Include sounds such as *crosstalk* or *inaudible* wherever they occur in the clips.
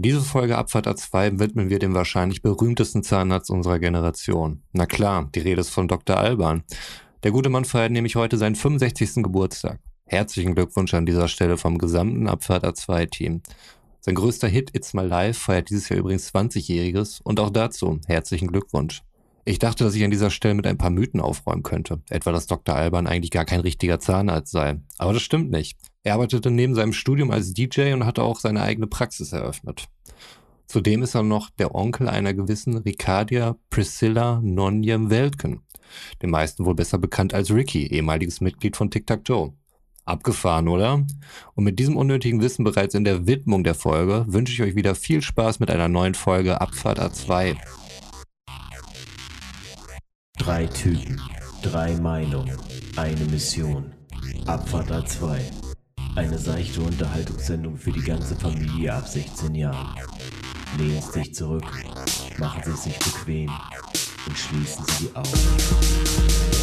Diese Folge Abfahrt A2 widmen wir dem wahrscheinlich berühmtesten Zahnarzt unserer Generation. Na klar, die Rede ist von Dr. Alban. Der gute Mann feiert nämlich heute seinen 65. Geburtstag. Herzlichen Glückwunsch an dieser Stelle vom gesamten Abfahrt A2-Team. Sein größter Hit It's My Life feiert dieses Jahr übrigens 20-jähriges und auch dazu herzlichen Glückwunsch. Ich dachte, dass ich an dieser Stelle mit ein paar Mythen aufräumen könnte. Etwa, dass Dr. Alban eigentlich gar kein richtiger Zahnarzt sei. Aber das stimmt nicht. Er arbeitete neben seinem Studium als DJ und hatte auch seine eigene Praxis eröffnet. Zudem ist er noch der Onkel einer gewissen Ricardia Priscilla Nonjem Weltken. Den meisten wohl besser bekannt als Ricky, ehemaliges Mitglied von Tic Tac Toe. Abgefahren, oder? Und mit diesem unnötigen Wissen bereits in der Widmung der Folge wünsche ich euch wieder viel Spaß mit einer neuen Folge Abfahrt A2. Drei Typen, drei Meinungen, eine Mission. Abfahrt A2. Eine seichte Unterhaltungssendung für die ganze Familie ab 16 Jahren. Lehnen Sie sich zurück, machen Sie sich bequem und schließen Sie die Augen.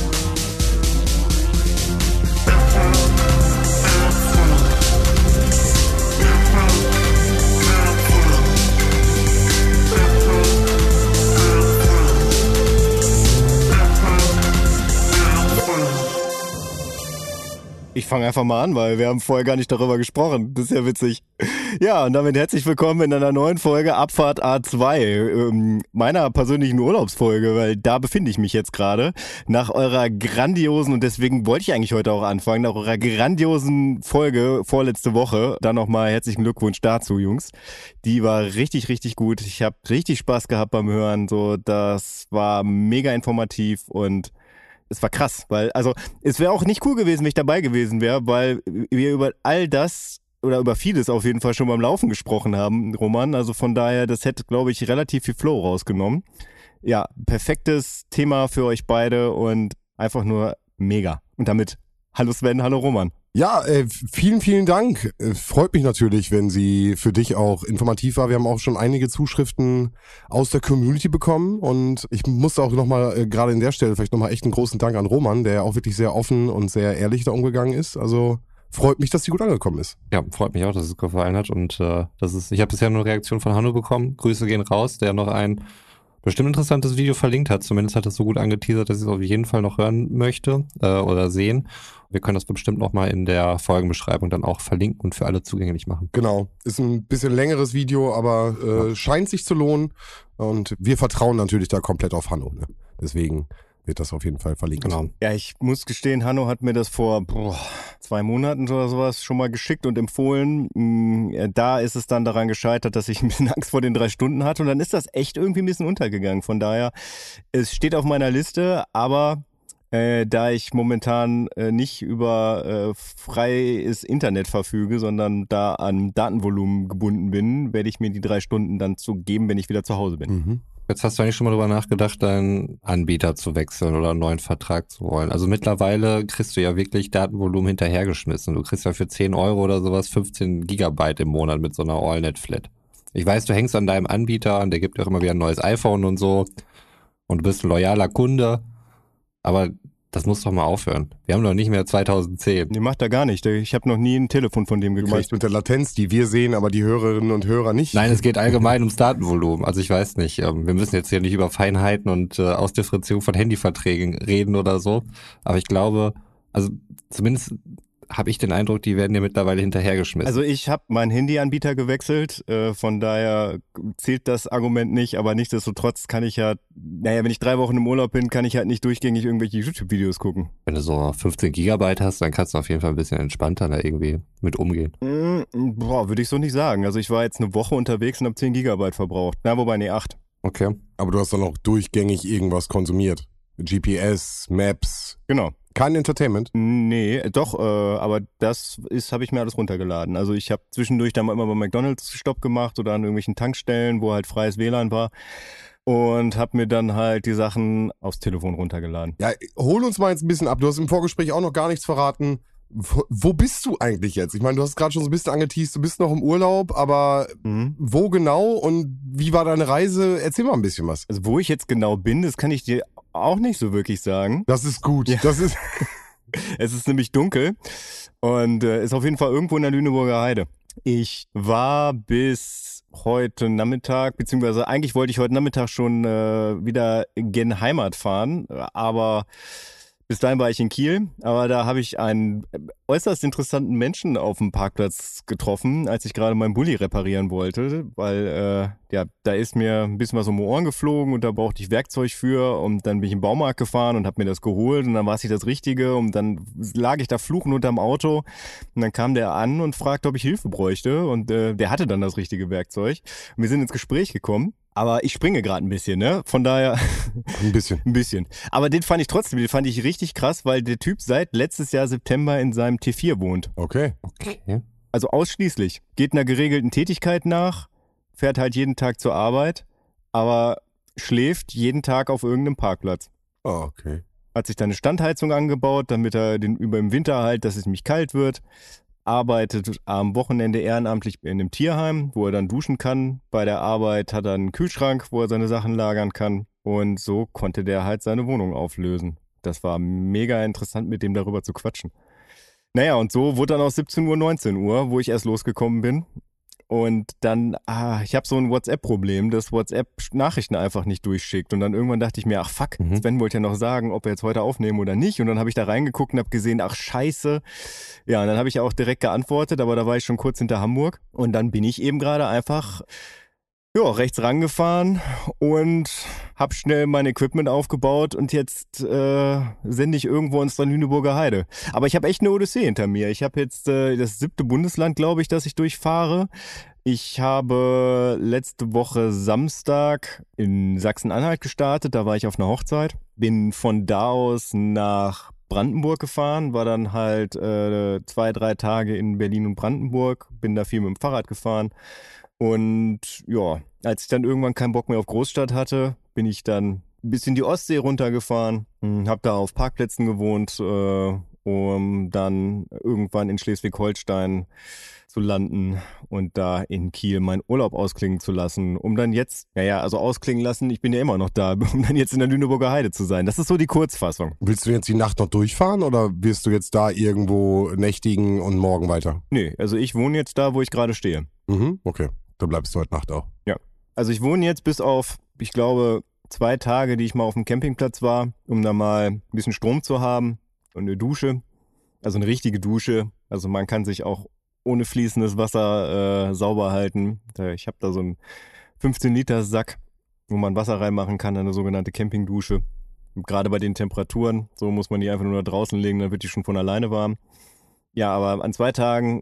Ich fange einfach mal an, weil wir haben vorher gar nicht darüber gesprochen. Das ist ja witzig. Ja, und damit herzlich willkommen in einer neuen Folge Abfahrt A2, ähm, meiner persönlichen Urlaubsfolge, weil da befinde ich mich jetzt gerade. Nach eurer grandiosen, und deswegen wollte ich eigentlich heute auch anfangen, nach eurer grandiosen Folge vorletzte Woche, dann nochmal herzlichen Glückwunsch dazu, Jungs. Die war richtig, richtig gut. Ich habe richtig Spaß gehabt beim Hören. So, das war mega informativ und es war krass, weil, also, es wäre auch nicht cool gewesen, wenn ich dabei gewesen wäre, weil wir über all das oder über vieles auf jeden Fall schon beim Laufen gesprochen haben, Roman. Also von daher, das hätte, glaube ich, relativ viel Flow rausgenommen. Ja, perfektes Thema für euch beide und einfach nur mega. Und damit, hallo Sven, hallo Roman. Ja, äh, vielen, vielen Dank. Äh, freut mich natürlich, wenn sie für dich auch informativ war. Wir haben auch schon einige Zuschriften aus der Community bekommen und ich musste auch nochmal, äh, gerade in der Stelle, vielleicht nochmal echt einen großen Dank an Roman, der auch wirklich sehr offen und sehr ehrlich da umgegangen ist. Also freut mich, dass sie gut angekommen ist. Ja, freut mich auch, dass es gefallen hat und äh, das ist, ich habe bisher nur eine Reaktion von Hanno bekommen. Grüße gehen raus, der noch ein bestimmt interessantes Video verlinkt hat. Zumindest hat es so gut angeteasert, dass ich es auf jeden Fall noch hören möchte äh, oder sehen. Wir können das bestimmt nochmal in der Folgenbeschreibung dann auch verlinken und für alle zugänglich machen. Genau. Ist ein bisschen längeres Video, aber äh, ja. scheint sich zu lohnen. Und wir vertrauen natürlich da komplett auf Hanno. Ne? Deswegen wird das auf jeden Fall verlinkt. Genau. Ja, ich muss gestehen, Hanno hat mir das vor boah, zwei Monaten oder sowas schon mal geschickt und empfohlen. Mm, da ist es dann daran gescheitert, dass ich *laughs* ein bisschen Angst vor den drei Stunden hatte und dann ist das echt irgendwie ein bisschen untergegangen. Von daher, es steht auf meiner Liste, aber äh, da ich momentan äh, nicht über äh, freies Internet verfüge, sondern da an Datenvolumen gebunden bin, werde ich mir die drei Stunden dann zu geben, wenn ich wieder zu Hause bin. Mhm. Jetzt hast du eigentlich schon mal drüber nachgedacht, deinen Anbieter zu wechseln oder einen neuen Vertrag zu wollen. Also mittlerweile kriegst du ja wirklich Datenvolumen hinterhergeschmissen. Du kriegst ja für 10 Euro oder sowas 15 Gigabyte im Monat mit so einer AllNet-Flat. Ich weiß, du hängst an deinem Anbieter und der gibt dir auch immer wieder ein neues iPhone und so. Und du bist ein loyaler Kunde. Aber das muss doch mal aufhören. Wir haben doch nicht mehr 2010. Nee, macht er gar nicht. Ich habe noch nie ein Telefon von dem gekriegt. Du meinst mit der Latenz, die wir sehen, aber die Hörerinnen und Hörer nicht? Nein, es geht allgemein ums Datenvolumen. Also ich weiß nicht. Ähm, wir müssen jetzt hier nicht über Feinheiten und äh, Ausdifferenzierung von Handyverträgen reden oder so. Aber ich glaube, also zumindest habe ich den Eindruck, die werden dir mittlerweile hinterhergeschmissen. Also ich habe meinen Handyanbieter gewechselt, äh, von daher zählt das Argument nicht, aber nichtsdestotrotz kann ich ja, naja, wenn ich drei Wochen im Urlaub bin, kann ich halt nicht durchgängig irgendwelche YouTube-Videos gucken. Wenn du so 15 Gigabyte hast, dann kannst du auf jeden Fall ein bisschen entspannter da irgendwie mit umgehen. Mm, boah, würde ich so nicht sagen. Also ich war jetzt eine Woche unterwegs und habe 10 Gigabyte verbraucht. Na, wobei, nee, 8. Okay. Aber du hast dann auch durchgängig irgendwas konsumiert. GPS, Maps. Genau. Kein Entertainment? Nee, doch, äh, aber das ist, habe ich mir alles runtergeladen. Also ich habe zwischendurch dann immer bei McDonalds Stopp gemacht oder an irgendwelchen Tankstellen, wo halt freies WLAN war und habe mir dann halt die Sachen aufs Telefon runtergeladen. Ja, hol uns mal jetzt ein bisschen ab. Du hast im Vorgespräch auch noch gar nichts verraten. Wo, wo bist du eigentlich jetzt? Ich meine, du hast gerade schon so ein bisschen angeteased, du bist noch im Urlaub, aber mhm. wo genau und wie war deine Reise? Erzähl mal ein bisschen was. Also wo ich jetzt genau bin, das kann ich dir auch nicht so wirklich sagen. Das ist gut. Ja. Das ist *laughs* es ist nämlich dunkel und äh, ist auf jeden Fall irgendwo in der Lüneburger Heide. Ich war bis heute Nachmittag, beziehungsweise eigentlich wollte ich heute Nachmittag schon äh, wieder gen Heimat fahren, aber bis dahin war ich in Kiel, aber da habe ich einen äußerst interessanten Menschen auf dem Parkplatz getroffen, als ich gerade meinen Bulli reparieren wollte, weil äh, ja, da ist mir ein bisschen was um die Ohren geflogen und da brauchte ich Werkzeug für und dann bin ich im Baumarkt gefahren und habe mir das geholt und dann war es nicht das Richtige und dann lag ich da fluchen unterm Auto und dann kam der an und fragte, ob ich Hilfe bräuchte und äh, der hatte dann das richtige Werkzeug. Und wir sind ins Gespräch gekommen aber ich springe gerade ein bisschen, ne? Von daher. *laughs* Ein bisschen. *laughs* ein bisschen. Aber den fand ich trotzdem, den fand ich richtig krass, weil der Typ seit letztes Jahr September in seinem T4 wohnt. Okay. Okay. Also ausschließlich. Geht einer geregelten Tätigkeit nach, fährt halt jeden Tag zur Arbeit, aber schläft jeden Tag auf irgendeinem Parkplatz. Ah, okay. Hat sich da eine Standheizung angebaut, damit er den über im Winter halt, dass es nicht kalt wird arbeitet am Wochenende ehrenamtlich in einem Tierheim, wo er dann duschen kann. Bei der Arbeit hat er einen Kühlschrank, wo er seine Sachen lagern kann. Und so konnte der halt seine Wohnung auflösen. Das war mega interessant, mit dem darüber zu quatschen. Naja, und so wurde dann aus 17 Uhr 19 Uhr, wo ich erst losgekommen bin. Und dann, ah, ich habe so ein WhatsApp-Problem, dass WhatsApp Nachrichten einfach nicht durchschickt. Und dann irgendwann dachte ich mir, ach fuck, Mhm. Sven wollte ja noch sagen, ob wir jetzt heute aufnehmen oder nicht. Und dann habe ich da reingeguckt und habe gesehen, ach scheiße. Ja, und dann habe ich auch direkt geantwortet, aber da war ich schon kurz hinter Hamburg. Und dann bin ich eben gerade einfach ja, rechts rangefahren und hab schnell mein Equipment aufgebaut und jetzt äh, sende ich irgendwo ins Lüneburger Heide. Aber ich habe echt eine Odyssee hinter mir. Ich habe jetzt äh, das siebte Bundesland, glaube ich, das ich durchfahre. Ich habe letzte Woche Samstag in Sachsen-Anhalt gestartet, da war ich auf einer Hochzeit. Bin von da aus nach Brandenburg gefahren, war dann halt äh, zwei, drei Tage in Berlin und Brandenburg, bin da viel mit dem Fahrrad gefahren. Und ja, als ich dann irgendwann keinen Bock mehr auf Großstadt hatte, bin ich dann ein bisschen die Ostsee runtergefahren, hm, hab da auf Parkplätzen gewohnt, äh, um dann irgendwann in Schleswig-Holstein zu landen und da in Kiel meinen Urlaub ausklingen zu lassen, um dann jetzt, naja, also ausklingen lassen, ich bin ja immer noch da, *laughs* um dann jetzt in der Lüneburger Heide zu sein. Das ist so die Kurzfassung. Willst du jetzt die Nacht noch durchfahren oder wirst du jetzt da irgendwo nächtigen und morgen weiter? Nee, also ich wohne jetzt da, wo ich gerade stehe. Mhm, okay. Da bleibst du heute Nacht auch. Also ich wohne jetzt bis auf, ich glaube, zwei Tage, die ich mal auf dem Campingplatz war, um da mal ein bisschen Strom zu haben und eine Dusche. Also eine richtige Dusche. Also man kann sich auch ohne fließendes Wasser äh, sauber halten. Ich habe da so einen 15 Liter Sack, wo man Wasser reinmachen kann, eine sogenannte Campingdusche. Gerade bei den Temperaturen, so muss man die einfach nur draußen legen, dann wird die schon von alleine warm. Ja, aber an zwei Tagen,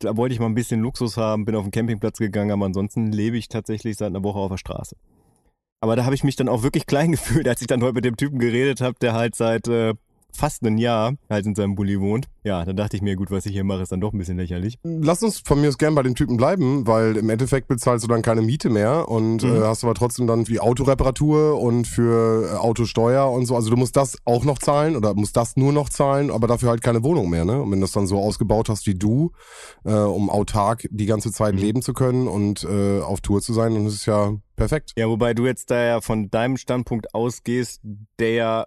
da wollte ich mal ein bisschen Luxus haben, bin auf den Campingplatz gegangen, aber ansonsten lebe ich tatsächlich seit einer Woche auf der Straße. Aber da habe ich mich dann auch wirklich *laughs* klein gefühlt, als ich dann heute mit dem Typen geredet habe, der halt seit äh, fast einem Jahr halt in seinem Bulli wohnt. Ja, dann dachte ich mir, gut, was ich hier mache, ist dann doch ein bisschen lächerlich. Lass uns von mir aus gern bei dem Typen bleiben, weil im Endeffekt bezahlst du dann keine Miete mehr und Mhm. äh, hast aber trotzdem dann für die Autoreparatur und für äh, Autosteuer und so. Also du musst das auch noch zahlen oder musst das nur noch zahlen, aber dafür halt keine Wohnung mehr. Ne? Und wenn du das dann so ausgebaut hast wie du, äh, um autark die ganze Zeit Mhm. leben zu können und äh, auf Tour zu sein, dann ist es ja perfekt. Ja, wobei du jetzt da ja von deinem Standpunkt ausgehst, der ja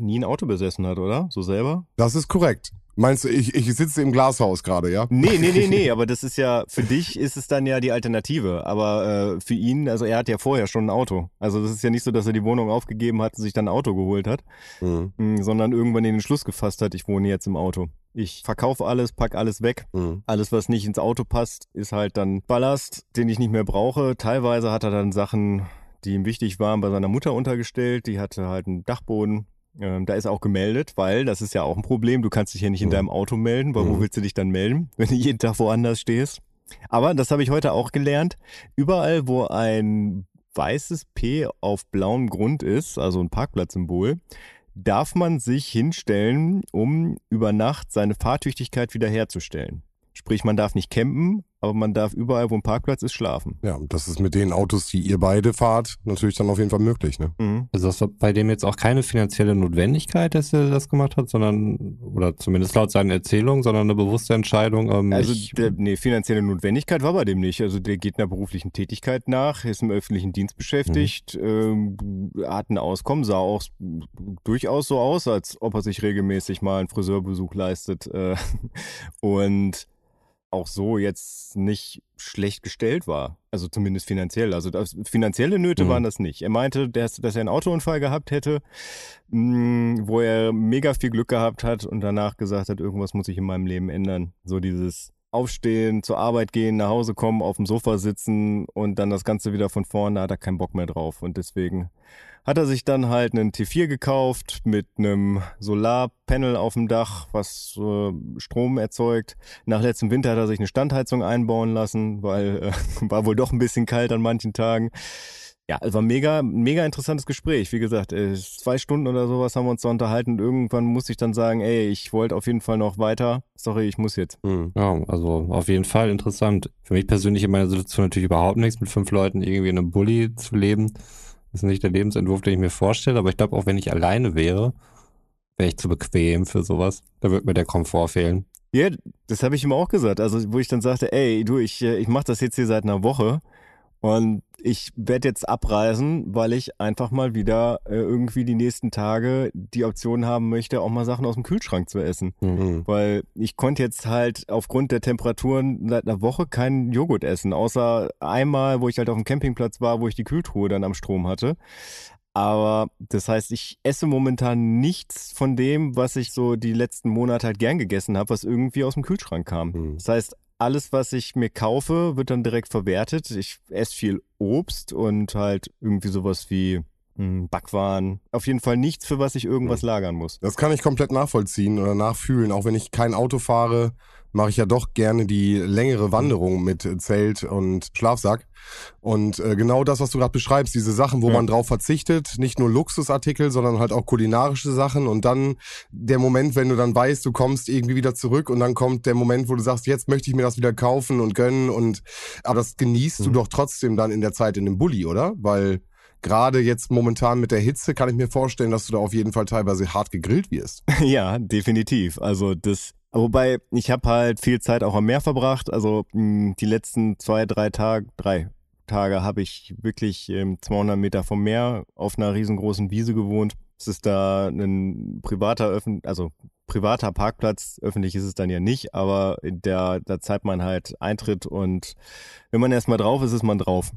nie ein Auto besessen hat, oder? So selber? Das ist korrekt. Meinst du, ich, ich sitze im Glashaus gerade, ja? Nee, nee, nee, nee, *laughs* aber das ist ja, für dich ist es dann ja die Alternative. Aber äh, für ihn, also er hat ja vorher schon ein Auto. Also das ist ja nicht so, dass er die Wohnung aufgegeben hat und sich dann ein Auto geholt hat, Mhm. mh, sondern irgendwann den Entschluss gefasst hat, ich wohne jetzt im Auto. Ich verkaufe alles, pack alles weg. Mhm. Alles, was nicht ins Auto passt, ist halt dann Ballast, den ich nicht mehr brauche. Teilweise hat er dann Sachen, die ihm wichtig waren, bei seiner Mutter untergestellt. Die hatte halt einen Dachboden. Ähm, da ist auch gemeldet, weil das ist ja auch ein Problem. Du kannst dich ja nicht in Mhm. deinem Auto melden, weil wo Mhm. willst du dich dann melden, *laughs* wenn du jeden Tag woanders stehst? Aber das habe ich heute auch gelernt. Überall, wo ein weißes P auf blauem Grund ist, also ein Parkplatzsymbol, darf man sich hinstellen, um über Nacht seine Fahrtüchtigkeit wiederherzustellen. Sprich, man darf nicht campen, aber man darf überall, wo ein Parkplatz ist, schlafen. Ja, das ist mit den Autos, die ihr beide fahrt, natürlich dann auf jeden Fall möglich, ne? Mhm. Also das war bei dem jetzt auch keine finanzielle Notwendigkeit, dass er das gemacht hat, sondern, oder zumindest laut seinen Erzählungen, sondern eine bewusste Entscheidung. Ähm, Also, ich, der, nee, finanzielle Notwendigkeit war bei dem nicht. Also, der geht einer beruflichen Tätigkeit nach, ist im öffentlichen Dienst beschäftigt, ähm, hat ein Auskommen, sah auch durchaus so aus, als ob er sich regelmäßig mal einen Friseurbesuch leistet. Äh, *laughs* und auch so jetzt nicht schlecht gestellt war. Also zumindest finanziell. Also das, finanzielle Nöte Mhm. waren das nicht. Er meinte, dass, dass er einen Autounfall gehabt hätte, mh, wo er mega viel Glück gehabt hat und danach gesagt hat, irgendwas muss sich in meinem Leben ändern. So dieses Aufstehen, zur Arbeit gehen, nach Hause kommen, auf dem Sofa sitzen und dann das Ganze wieder von vorne, da hat er keinen Bock mehr drauf. Und deswegen hat er sich dann halt einen T4 gekauft mit einem Solarpanel auf dem Dach, was äh, Strom erzeugt. Nach letztem Winter hat er sich eine Standheizung einbauen lassen, weil äh, *laughs* war wohl doch ein bisschen kalt an manchen Tagen. Ja, es war mega, mega interessantes Gespräch. Wie gesagt, äh, zwei Stunden oder sowas haben wir uns da unterhalten. Und irgendwann musste ich dann sagen, ey, ich wollte auf jeden Fall noch weiter. Sorry, ich muss jetzt. Hm. Ja, also auf jeden Fall interessant. Für mich persönlich in meiner Situation natürlich überhaupt nichts, mit fünf Leuten irgendwie in einem Bulli zu leben. Das ist nicht der Lebensentwurf, den ich mir vorstelle, aber ich glaube, auch wenn ich alleine wäre, wäre ich zu bequem für sowas. Da würde mir der Komfort fehlen. Ja, das habe ich ihm auch gesagt. Also, wo ich dann sagte, ey, du, ich, äh, ich mache das jetzt hier seit einer Woche und ich werde jetzt abreisen, weil ich einfach mal wieder äh, irgendwie die nächsten Tage die Option haben möchte, auch mal Sachen aus dem Kühlschrank zu essen. Hm. Weil ich konnte jetzt halt aufgrund der Temperaturen seit einer Woche keinen Joghurt essen, außer einmal, wo ich halt auf dem Campingplatz war, wo ich die Kühltruhe dann am Strom hatte. Aber das heißt, ich esse momentan nichts von dem, was ich so die letzten Monate halt gern gegessen habe, was irgendwie aus dem Kühlschrank kam. Hm. Das heißt, alles, was ich mir kaufe, wird dann direkt verwertet. Ich esse viel Obst und halt irgendwie sowas wie Backwaren. Auf jeden Fall nichts, für was ich irgendwas lagern muss. Das kann ich komplett nachvollziehen oder nachfühlen. Auch wenn ich kein Auto fahre, mache ich ja doch gerne die längere Wanderung mit Zelt und Schlafsack. Und äh, genau das, was du gerade beschreibst, diese Sachen, wo Ja. man drauf verzichtet, nicht nur Luxusartikel, sondern halt auch kulinarische Sachen. Und dann der Moment, wenn du dann weißt, du kommst irgendwie wieder zurück und dann kommt der Moment, wo du sagst, jetzt möchte ich mir das wieder kaufen und gönnen. Und aber das genießt du Mhm. doch trotzdem dann in der Zeit in dem Bulli, oder? Weil gerade jetzt momentan mit der Hitze kann ich mir vorstellen, dass du da auf jeden Fall teilweise hart gegrillt wirst. *laughs* Ja, definitiv. Also das, wobei ich habe halt viel Zeit auch am Meer verbracht. Also mh, die letzten zwei, drei Tage, drei Tage habe ich wirklich ähm, 200 Meter vom Meer auf einer riesengroßen Wiese gewohnt. Es ist da ein privater, öffn also privater Parkplatz. Öffentlich ist es dann ja nicht, aber der, da zahlt man halt Eintritt und wenn man erstmal drauf ist, ist man drauf.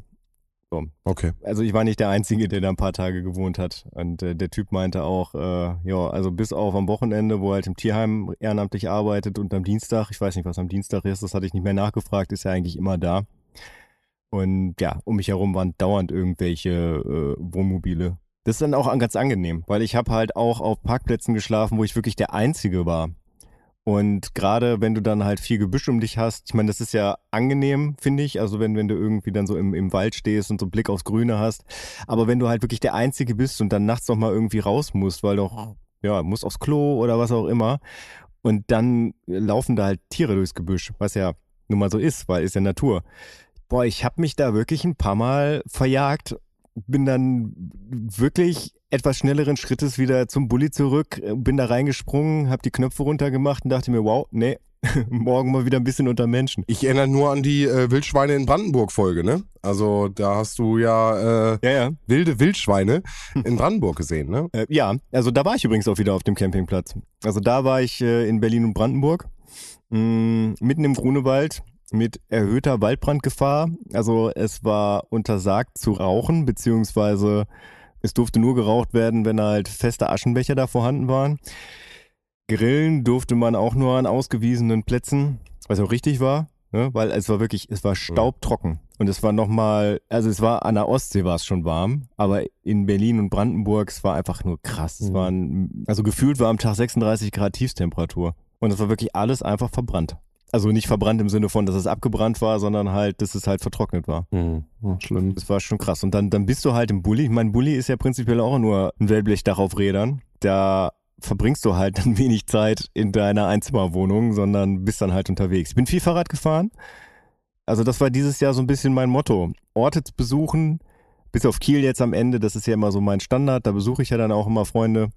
Okay. Also ich war nicht der Einzige, der da ein paar Tage gewohnt hat. Und äh, der Typ meinte auch, äh, ja, also bis auf am Wochenende, wo er halt im Tierheim ehrenamtlich arbeitet und am Dienstag, ich weiß nicht, was am Dienstag ist, das hatte ich nicht mehr nachgefragt, ist er eigentlich immer da. Und ja, um mich herum waren dauernd irgendwelche äh, Wohnmobile. Das ist dann auch ganz angenehm, weil ich habe halt auch auf Parkplätzen geschlafen, wo ich wirklich der Einzige war. Und gerade wenn du dann halt viel Gebüsch um dich hast, ich meine, das ist ja angenehm, finde ich. Also wenn, wenn du irgendwie dann so im, im Wald stehst und so einen Blick aufs Grüne hast. Aber wenn du halt wirklich der Einzige bist und dann nachts noch mal irgendwie raus musst, weil doch, ja, musst aufs Klo oder was auch immer. Und dann laufen da halt Tiere durchs Gebüsch, was ja nun mal so ist, weil ist ja Natur. Boah, ich habe mich da wirklich ein paar Mal verjagt, bin dann wirklich etwas schnelleren Schrittes wieder zum Bulli zurück, äh, bin da reingesprungen, habe die Knöpfe runtergemacht und dachte mir, wow, nee, *laughs* morgen mal wieder ein bisschen unter Menschen. Ich erinnere nur an die äh, Wildschweine in Brandenburg-Folge, ne? Also da hast du ja äh, Ja, ja. wilde Wildschweine in Brandenburg gesehen, ne? Äh, ja, also da war ich übrigens auch wieder auf dem Campingplatz. Also da war ich äh, in Berlin und Brandenburg, mh, mitten im Grunewald mit erhöhter Waldbrandgefahr. Also es war untersagt zu rauchen, beziehungsweise es durfte nur geraucht werden, wenn halt feste Aschenbecher da vorhanden waren. Grillen durfte man auch nur an ausgewiesenen Plätzen, was auch richtig war, ne? weil es war wirklich, es war staubtrocken. Und es war nochmal, also es war an der Ostsee war es schon warm, aber in Berlin und Brandenburg, es war einfach nur krass. Es Mhm. waren, also gefühlt war am Tag 36 Grad Tiefstemperatur. Und es war wirklich alles einfach verbrannt. Also nicht verbrannt im Sinne von, dass es abgebrannt war, sondern halt, dass es halt vertrocknet war. Hm, oh, schlimm. Das war schon krass. Und dann, dann bist du halt im Bulli. Ich meine, Bulli ist ja prinzipiell auch nur ein Wellblechdach auf Rädern. Da verbringst du halt dann *laughs* wenig Zeit in deiner Einzimmerwohnung, sondern bist dann halt unterwegs. Ich bin viel Fahrrad gefahren. Also das war dieses Jahr so ein bisschen mein Motto. Orte zu besuchen, bis auf Kiel jetzt am Ende, das ist ja immer so mein Standard, da besuche ich ja dann auch immer Freunde.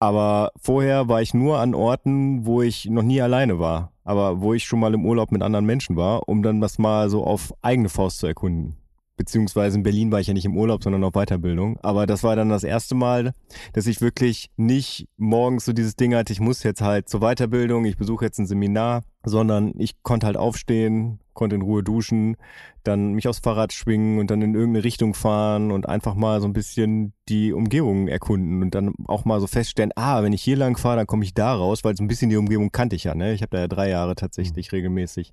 Aber vorher war ich nur an Orten, wo ich noch nie alleine war, aber wo ich schon mal im Urlaub mit anderen Menschen war, um dann das mal so auf eigene Faust zu erkunden. Beziehungsweise in Berlin war ich ja nicht im Urlaub, sondern auf Weiterbildung. Aber das war dann das erste Mal, dass ich wirklich nicht morgens so dieses Ding hatte, ich muss jetzt halt zur Weiterbildung, ich besuche jetzt ein Seminar, sondern ich konnte halt aufstehen, konnte in Ruhe duschen, dann mich aufs Fahrrad schwingen und dann in irgendeine Richtung fahren und einfach mal so ein bisschen die Umgebung erkunden und dann auch mal so feststellen, ah, wenn ich hier lang fahre, dann komme ich da raus, weil so ein bisschen die Umgebung kannte ich ja, ne? Ich habe da ja drei Jahre tatsächlich regelmäßig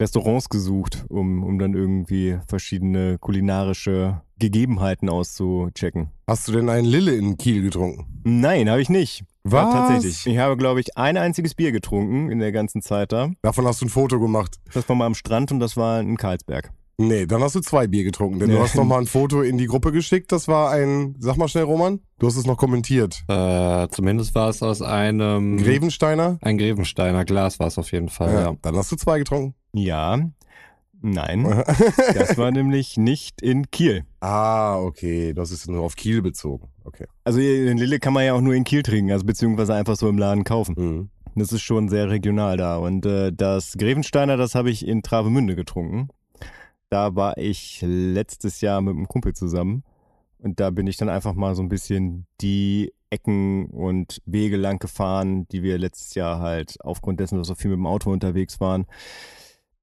Restaurants gesucht, um, um dann irgendwie verschiedene kulinarische Gegebenheiten auszuchecken. Hast du denn einen Lille in Kiel getrunken? Nein, habe ich nicht. Was? Ja, tatsächlich. Ich habe, glaube ich, ein einziges Bier getrunken in der ganzen Zeit da. Davon hast du ein Foto gemacht. Das war mal am Strand und das war in Karlsberg. Nee, dann hast du zwei Bier getrunken, denn Ja. du hast noch mal ein Foto in die Gruppe geschickt. Das war ein, sag mal schnell, Roman. Du hast es noch kommentiert. Äh, zumindest war es aus einem Grevensteiner? ein Grevensteiner Glas war es auf jeden Fall, ja. Dann hast du zwei getrunken. Ja. Nein, *laughs* das war nämlich nicht in Kiel. ah, okay. Das ist nur auf Kiel bezogen. Okay. Also den Lille kann man ja auch nur in Kiel trinken, also beziehungsweise einfach so im Laden kaufen. Mhm. Das ist schon sehr regional da. Und äh, das Grevensteiner, das habe ich in Travemünde getrunken. Da war ich letztes Jahr mit einem Kumpel zusammen. Und da bin ich dann einfach mal so ein bisschen die Ecken und Wege lang gefahren, die wir letztes Jahr halt aufgrund dessen, dass wir so viel mit dem Auto unterwegs waren,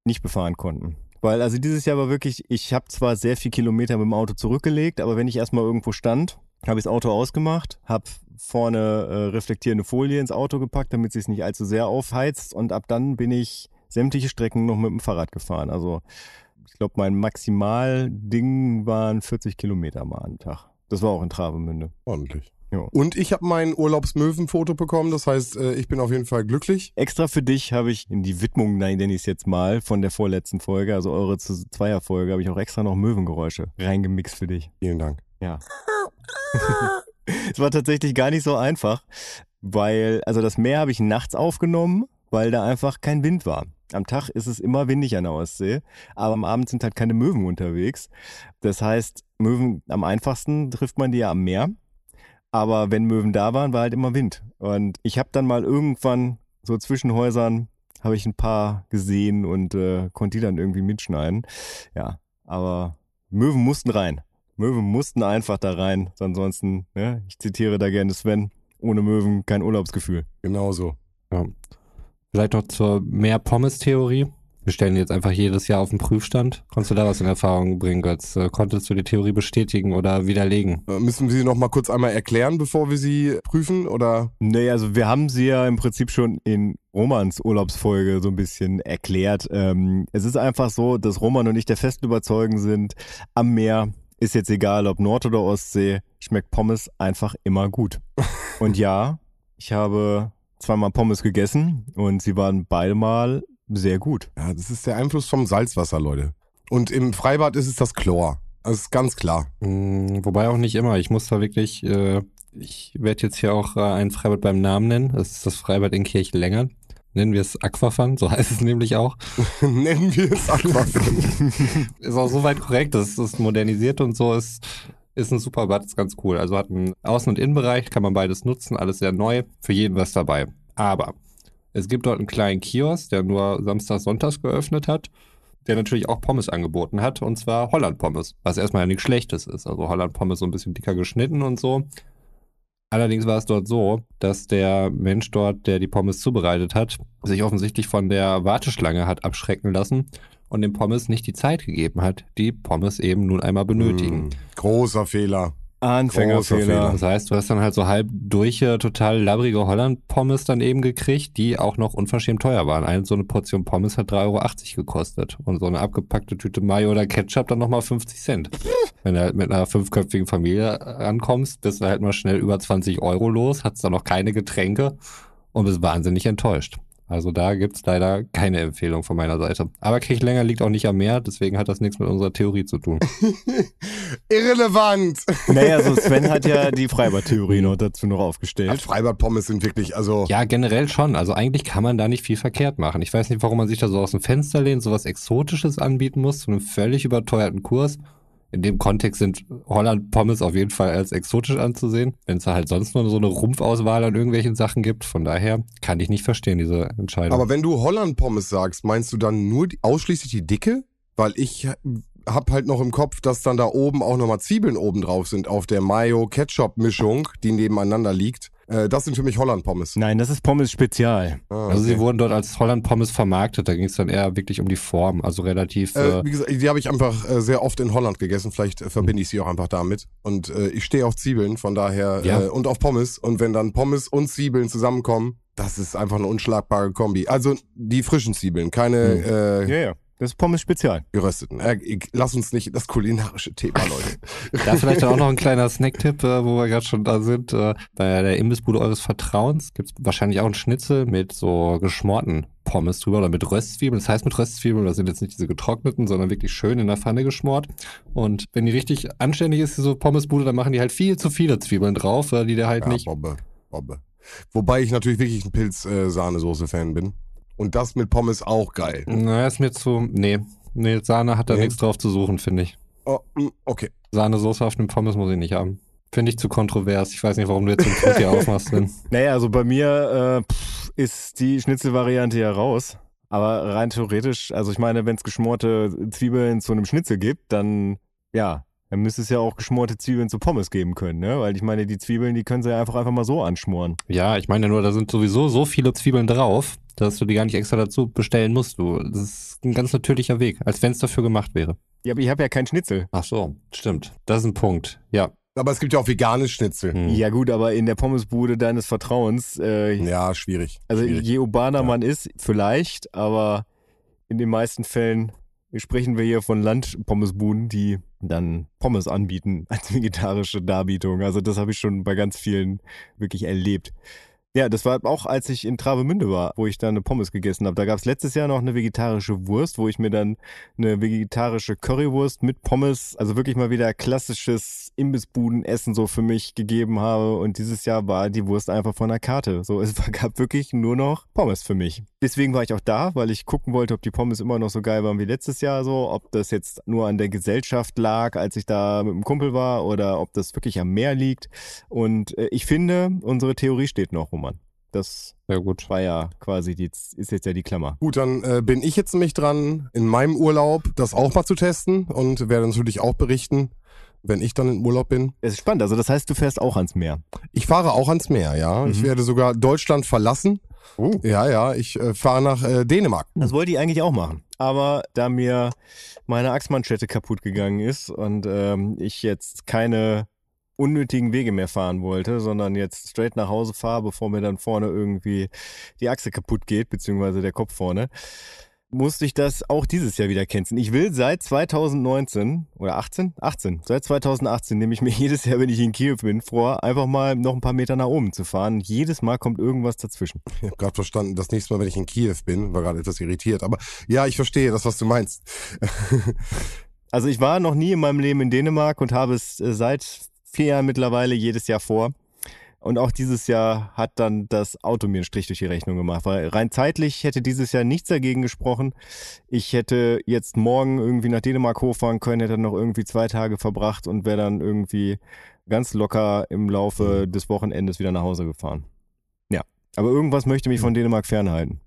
nicht befahren konnten. Weil also dieses Jahr war wirklich, ich habe zwar sehr viel Kilometer mit dem Auto zurückgelegt, aber wenn ich erstmal irgendwo stand, habe ich das Auto ausgemacht, habe vorne äh, reflektierende Folie ins Auto gepackt, damit es nicht allzu sehr aufheizt und ab dann bin ich sämtliche Strecken noch mit dem Fahrrad gefahren. Also ich glaube, mein Maximalding waren 40 Kilometer mal am Tag. Das war auch in Travemünde. Ordentlich. Ja. Und ich habe mein Urlaubsmöwenfoto bekommen. Das heißt, äh, ich bin auf jeden Fall glücklich. Extra für dich habe ich in die Widmung, nein, nenne ich es jetzt mal, von der vorletzten Folge, also eure Zweierfolge, habe ich auch extra noch Möwengeräusche reingemixt für dich. Vielen Dank. Ja. *laughs* es war tatsächlich gar nicht so einfach, weil, also das Meer habe ich nachts aufgenommen, weil da einfach kein Wind war. Am Tag ist es immer windig an der Ostsee, aber am Abend sind halt keine Möwen unterwegs. Das heißt, Möwen am einfachsten trifft man die ja am Meer. Aber wenn Möwen da waren, war halt immer Wind. Und ich habe dann mal irgendwann so zwischen Häusern habe ich ein paar gesehen und äh, konnte die dann irgendwie mitschneiden. Ja, aber Möwen mussten rein. Möwen mussten einfach da rein. Ansonsten, ja, ich zitiere da gerne Sven, ohne Möwen kein Urlaubsgefühl. Genauso. Vielleicht noch zur Mehr-Pommes-Theorie. Wir stellen die jetzt einfach jedes Jahr auf den Prüfstand. Konntest du da was in Erfahrung bringen, Götz? Äh, Konntest du die Theorie bestätigen oder widerlegen? Äh, Müssen wir sie noch mal kurz einmal erklären, bevor wir sie prüfen? Oder? Nee, also wir haben sie ja im Prinzip schon in Romans Urlaubsfolge so ein bisschen erklärt. Ähm, es ist einfach so, dass Roman und ich der festen Überzeugung sind, am Meer ist jetzt egal, ob Nord- oder Ostsee, schmeckt Pommes einfach immer gut. *laughs* Und ja, ich habe zweimal Pommes gegessen und sie waren beide mal sehr gut. Ja, das ist der Einfluss vom Salzwasser, Leute. Und im Freibad ist es das Chlor. Das ist ganz klar. Mm, Wobei auch nicht immer. Ich muss da wirklich, äh, ich werde jetzt hier auch äh, ein Freibad beim Namen nennen. Das ist das Freibad in Kirchlengern. Nennen wir es Aquafan, so *laughs* heißt es nämlich auch. *laughs* Nennen wir es Aquafin. *laughs* Ist auch soweit korrekt, das ist modernisiert und so ist, ist ein super Bad, ist ganz cool. Also hat einen Außen- und Innenbereich, kann man beides nutzen, alles sehr neu, für jeden was dabei. Aber es gibt dort einen kleinen Kiosk, der nur samstags, sonntags geöffnet hat, der natürlich auch Pommes angeboten hat, und zwar Holland-Pommes, was erstmal ja nichts Schlechtes ist. Also Holland-Pommes so ein bisschen dicker geschnitten und so. Allerdings war es dort so, dass der Mensch dort, der die Pommes zubereitet hat, sich offensichtlich von der Warteschlange hat abschrecken lassen und dem Pommes nicht die Zeit gegeben hat, die Pommes eben nun einmal benötigen. Hm, großer Fehler. Anfängerfehler. Fehler. Das heißt, du hast dann halt so halb durche, total labbrige Holland-Pommes dann eben gekriegt, die auch noch unverschämt teuer waren. Eine so eine Portion Pommes hat 3,80 Euro gekostet. Und so eine abgepackte Tüte Mayo oder Ketchup dann nochmal 50 Cent. Wenn du halt mit einer fünfköpfigen Familie ankommst, bist du halt mal schnell über 20 Euro los, hast dann noch keine Getränke und bist wahnsinnig enttäuscht. Also da gibt's leider keine Empfehlung von meiner Seite. Aber Kirchlänger liegt auch nicht am Meer, deswegen hat das nichts mit unserer Theorie zu tun. *laughs* Irrelevant. Naja, so Sven hat ja die Freibad-Theorie noch dazu noch Ja, aufgestellt. Freibad-Pommes sind wirklich, also Ja, generell schon. Also eigentlich kann man da nicht viel verkehrt machen. Ich weiß nicht, warum man sich da so aus dem Fenster lehnt, so was Exotisches anbieten muss, zu einem völlig überteuerten Kurs. In dem Kontext sind Holland-Pommes auf jeden Fall als exotisch anzusehen, wenn es da halt sonst nur so eine Rumpfauswahl an irgendwelchen Sachen gibt. Von daher kann ich nicht verstehen, diese Entscheidung. Aber wenn du Holland-Pommes sagst, meinst du dann nur die, ausschließlich die dicke? Weil ich hab halt noch im Kopf, dass dann da oben auch nochmal Zwiebeln oben drauf sind auf der Mayo-Ketchup-Mischung, die nebeneinander liegt. Äh, das sind für mich Holland-Pommes. Nein, das ist Pommes Spezial. Ah, Also sie okay. wurden dort als Holland-Pommes vermarktet. Da ging es dann eher wirklich um die Form. Also relativ. Äh, Äh, wie gesagt, die habe ich einfach äh, sehr oft in Holland gegessen. Vielleicht äh, verbinde ich sie auch einfach damit. Und äh, ich stehe auf Zwiebeln, von daher Ja. äh, und auf Pommes. Und wenn dann Pommes und Zwiebeln zusammenkommen, das ist einfach eine unschlagbare Kombi. Also die frischen Zwiebeln, keine äh, Ja, ja. Das ist Pommes Spezial. gerösteten. Äh, lass uns nicht das kulinarische Thema, *laughs* Leute. Da vielleicht auch noch ein kleiner Snacktipp, äh, wo wir gerade schon da sind. Äh, bei der Imbissbude eures Vertrauens gibt's wahrscheinlich auch einen Schnitzel mit so geschmorten Pommes drüber oder mit Röstzwiebeln. Das heißt mit Röstzwiebeln, das sind jetzt nicht diese getrockneten, sondern wirklich schön in der Pfanne geschmort. Und wenn die richtig anständig ist, diese Pommesbude, dann machen die halt viel zu viele Zwiebeln drauf, äh, die der halt Ja, nicht. Bobbe, Bobbe. Wobei ich natürlich wirklich ein Pilz-Sahnesoße-Fan bin. Und das mit Pommes auch geil. Na, ist mir zu. Nee. Nee, Sahne hat da Nee. nichts drauf zu suchen, finde ich. Oh, mm, okay. Sahnesoße auf einem Pommes muss ich nicht haben. Finde ich zu kontrovers. Ich weiß nicht, warum du jetzt den Tod hier *laughs* aufmachst. Denn. Naja, also bei mir äh, pff, ist die Schnitzelvariante ja raus. Aber rein theoretisch, also ich meine, wenn es geschmorte Zwiebeln zu einem Schnitzel gibt, dann ja, dann müsste es ja auch geschmorte Zwiebeln zu Pommes geben können, ne? Weil ich meine, die Zwiebeln, die können sie ja einfach einfach mal so anschmoren. Ja, ich meine nur, da sind sowieso so viele Zwiebeln drauf, dass du die gar nicht extra dazu bestellen musst. Du, das ist ein ganz natürlicher Weg, als wenn es dafür gemacht wäre. Ja, aber ich habe ja kein Schnitzel. Ach so, stimmt. Das ist ein Punkt. Ja. Aber es gibt ja auch veganes Schnitzel. Hm. Ja gut, aber in der Pommesbude deines Vertrauens, äh, Ja, schwierig. also schwierig. je urbaner Ja. man ist, vielleicht, aber in den meisten Fällen sprechen wir hier von Landpommesbuden, die dann Pommes anbieten als vegetarische Darbietung. Also das habe ich schon bei ganz vielen wirklich erlebt. Ja, das war auch, als ich in Travemünde war, wo ich dann eine Pommes gegessen habe. Da gab es letztes Jahr noch eine vegetarische Wurst, wo ich mir dann eine vegetarische Currywurst mit Pommes, also wirklich mal wieder klassisches Imbissbudenessen so für mich gegeben habe. Und dieses Jahr war die Wurst einfach von der Karte. So, es gab wirklich nur noch Pommes für mich. Deswegen war ich auch da, weil ich gucken wollte, ob die Pommes immer noch so geil waren wie letztes Jahr so, ob das jetzt nur an der Gesellschaft lag, als ich da mit dem Kumpel war oder ob das wirklich am Meer liegt. Und äh, ich finde, unsere Theorie steht noch, Roman. Das Sehr gut. war ja quasi die, ist jetzt ja die Klammer. Gut, dann äh, bin ich jetzt nämlich dran, in meinem Urlaub das auch mal zu testen und werde natürlich auch berichten, wenn ich dann im Urlaub bin. Es ist spannend. Also das heißt, du fährst auch ans Meer. Ich fahre auch ans Meer, ja. Ich Mhm. werde sogar Deutschland verlassen. Oh. Ja, ja, ich äh, fahre nach äh, Dänemark. Das wollte ich eigentlich auch machen. Aber da mir meine Achsmanschette kaputt gegangen ist und ähm, ich jetzt keine unnötigen Wege mehr fahren wollte, sondern jetzt straight nach Hause fahre, bevor mir dann vorne irgendwie die Achse kaputt geht, beziehungsweise der Kopf vorne, musste ich das auch dieses Jahr wieder canceln. Ich will seit 2019 oder 18? 18. Seit 2018 nehme ich mir *laughs* jedes Jahr, wenn ich in Kiew bin, vor, einfach mal noch ein paar Meter nach oben zu fahren. Jedes Mal kommt irgendwas dazwischen. Ich habe gerade verstanden, das nächste Mal, wenn ich in Kiew bin, war gerade etwas irritiert. Aber ja, ich verstehe das, was du meinst. *laughs* Also ich war noch nie in meinem Leben in Dänemark und habe es äh, seit vier Jahren mittlerweile jedes Jahr vor. Und auch dieses Jahr hat dann das Auto mir einen Strich durch die Rechnung gemacht, weil rein zeitlich hätte dieses Jahr nichts dagegen gesprochen. Ich hätte jetzt morgen irgendwie nach Dänemark hochfahren können, hätte dann noch irgendwie zwei Tage verbracht und wäre dann irgendwie ganz locker im Laufe des Wochenendes wieder nach Hause gefahren. Ja, aber irgendwas möchte mich von Dänemark fernhalten.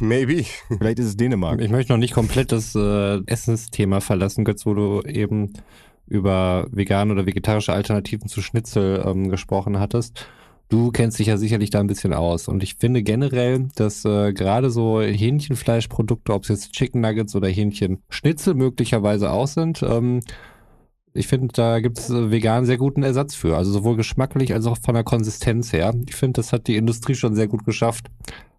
Maybe. Vielleicht ist es Dänemark. Ich möchte noch nicht komplett das äh, Essensthema verlassen, Götz, wo du eben über vegane oder vegetarische Alternativen zu Schnitzel ähm, gesprochen hattest. Du kennst dich ja sicherlich da ein bisschen aus. Und ich finde generell, dass äh, gerade so Hähnchenfleischprodukte, ob es jetzt Chicken Nuggets oder Hähnchenschnitzel möglicherweise auch sind, ähm, ich finde, da gibt es äh, vegan sehr guten Ersatz für. Also sowohl geschmacklich als auch von der Konsistenz her. Ich finde, das hat die Industrie schon sehr gut geschafft.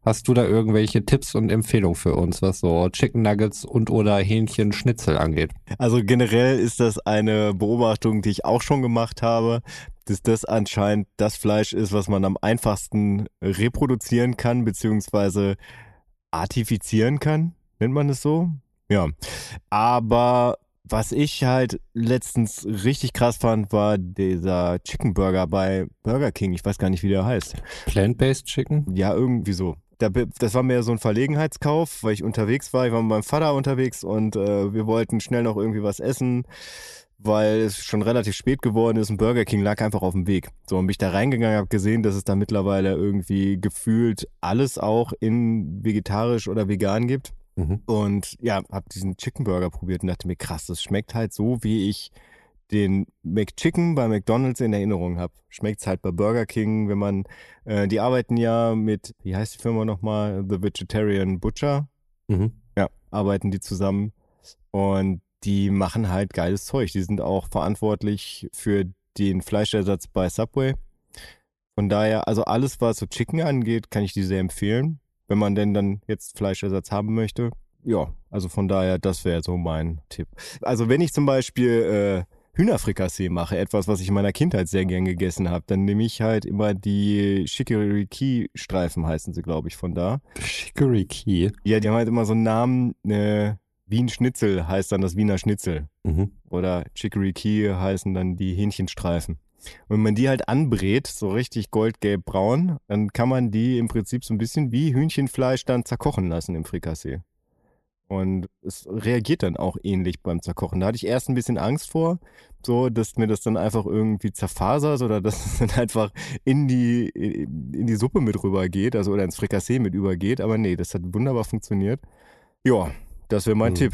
Hast du da irgendwelche Tipps und Empfehlungen für uns, was so Chicken Nuggets und oder Hähnchenschnitzel angeht? Also generell ist das eine Beobachtung, die ich auch schon gemacht habe, dass das anscheinend das Fleisch ist, was man am einfachsten reproduzieren kann, beziehungsweise artifizieren kann, nennt man es so? Ja. Aber was ich halt letztens richtig krass fand, war dieser Chicken Burger bei Burger King. Ich weiß gar nicht, wie der heißt. Plant-based Chicken? Ja, irgendwie so. Das war mehr so ein Verlegenheitskauf, weil ich unterwegs war. Ich war mit meinem Vater unterwegs und äh, wir wollten schnell noch irgendwie was essen, weil es schon relativ spät geworden ist. Ein Burger King lag einfach auf dem Weg. So, und bin ich da reingegangen, habe gesehen, dass es da mittlerweile irgendwie gefühlt alles auch in vegetarisch oder vegan gibt. Mhm. Und ja, habe diesen Chicken Burger probiert und dachte mir, krass, das schmeckt halt so, wie ich den McChicken bei McDonald's in Erinnerung habe. Schmeckt's halt bei Burger King, wenn man, äh, die arbeiten ja mit, wie heißt die Firma nochmal? The Vegetarian Butcher. Mhm. Ja, arbeiten die zusammen. Und die machen halt geiles Zeug. Die sind auch verantwortlich für den Fleischersatz bei Subway. Von daher, also alles, was so Chicken angeht, kann ich die sehr empfehlen, wenn man denn dann jetzt Fleischersatz haben möchte. Ja, also von daher, das wäre so mein Tipp. Also wenn ich zum Beispiel äh, Hühnerfrikassee mache, etwas, was ich in meiner Kindheit sehr gern gegessen habe, dann nehme ich halt immer die Shikariki-Streifen, heißen sie, glaube ich, von da. Shikariki? Ja, die haben halt immer so einen Namen, äh, Wien Schnitzel heißt dann das Wiener Schnitzel. Mhm. Oder Chikoriki heißen dann die Hähnchenstreifen. Und wenn man die halt anbrät, so richtig goldgelb-braun, dann kann man die im Prinzip so ein bisschen wie Hühnchenfleisch dann zerkochen lassen im Frikassee. Und es reagiert dann auch ähnlich beim Zerkochen. Da hatte ich erst ein bisschen Angst vor, so, dass mir das dann einfach irgendwie zerfasert oder dass *laughs* es dann einfach in die, in die Suppe mit rübergeht, also oder ins Frikassee mit übergeht. Aber nee, das hat wunderbar funktioniert. Ja, das wäre mein Mhm. Tipp.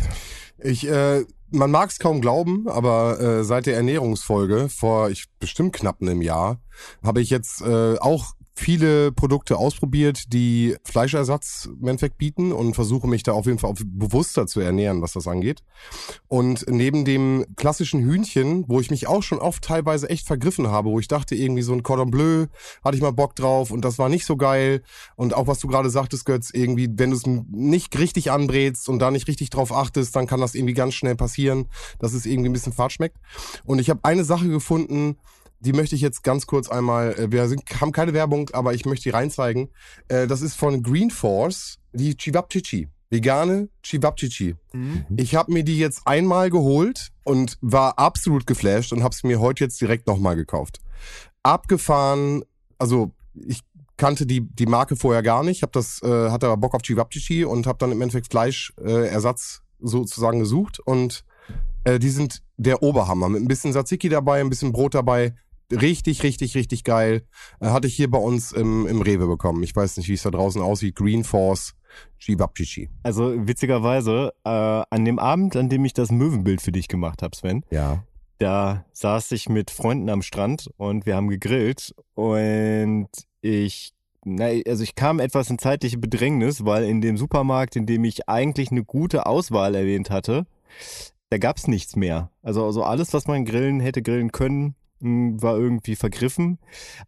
Ich, äh, man mag es kaum glauben, aber äh, seit der Ernährungsfolge vor ich bestimmt knapp einem Jahr habe ich jetzt äh, auch viele Produkte ausprobiert, die Fleischersatz im Endeffekt bieten und versuche mich da auf jeden Fall bewusster zu ernähren, was das angeht. Und neben dem klassischen Hühnchen, wo ich mich auch schon oft teilweise echt vergriffen habe, wo ich dachte, irgendwie so ein Cordon Bleu hatte ich mal Bock drauf und das war nicht so geil. Und auch was du gerade sagtest, Götz, irgendwie, wenn du es nicht richtig anbrätst und da nicht richtig drauf achtest, dann kann das irgendwie ganz schnell passieren, dass es irgendwie ein bisschen fad schmeckt. Und ich habe eine Sache gefunden, die möchte ich jetzt ganz kurz einmal, äh, wir sind, haben keine Werbung, aber ich möchte die reinzeigen. Äh, Das ist von Green Force, die Chivapchichi. Vegane Chivapchichi. Ich habe mir die jetzt einmal geholt und war absolut geflasht und habe es mir heute jetzt direkt nochmal gekauft. Abgefahren, also ich kannte die die Marke vorher gar nicht, habe das äh, hatte aber Bock auf Chivapchichi und habe dann im Endeffekt Fleischersatz äh, Ersatz sozusagen gesucht und äh, die sind der Oberhammer mit ein bisschen Tzatziki dabei, ein bisschen Brot dabei. Richtig, richtig, richtig geil. Äh, hatte ich hier bei uns im, im Rewe bekommen. Ich weiß nicht, wie es da draußen aussieht. Green Force Chibapchichi. Also witzigerweise, äh, an dem Abend, an dem ich das Möwenbild für dich gemacht habe, Sven, Ja. da saß ich mit Freunden am Strand und wir haben gegrillt und ich, na, also ich kam etwas in zeitliche Bedrängnis, weil in dem Supermarkt, in dem ich eigentlich eine gute Auswahl erwähnt hatte, da gab's nichts mehr. Also, also alles, was man grillen hätte grillen können, war irgendwie vergriffen.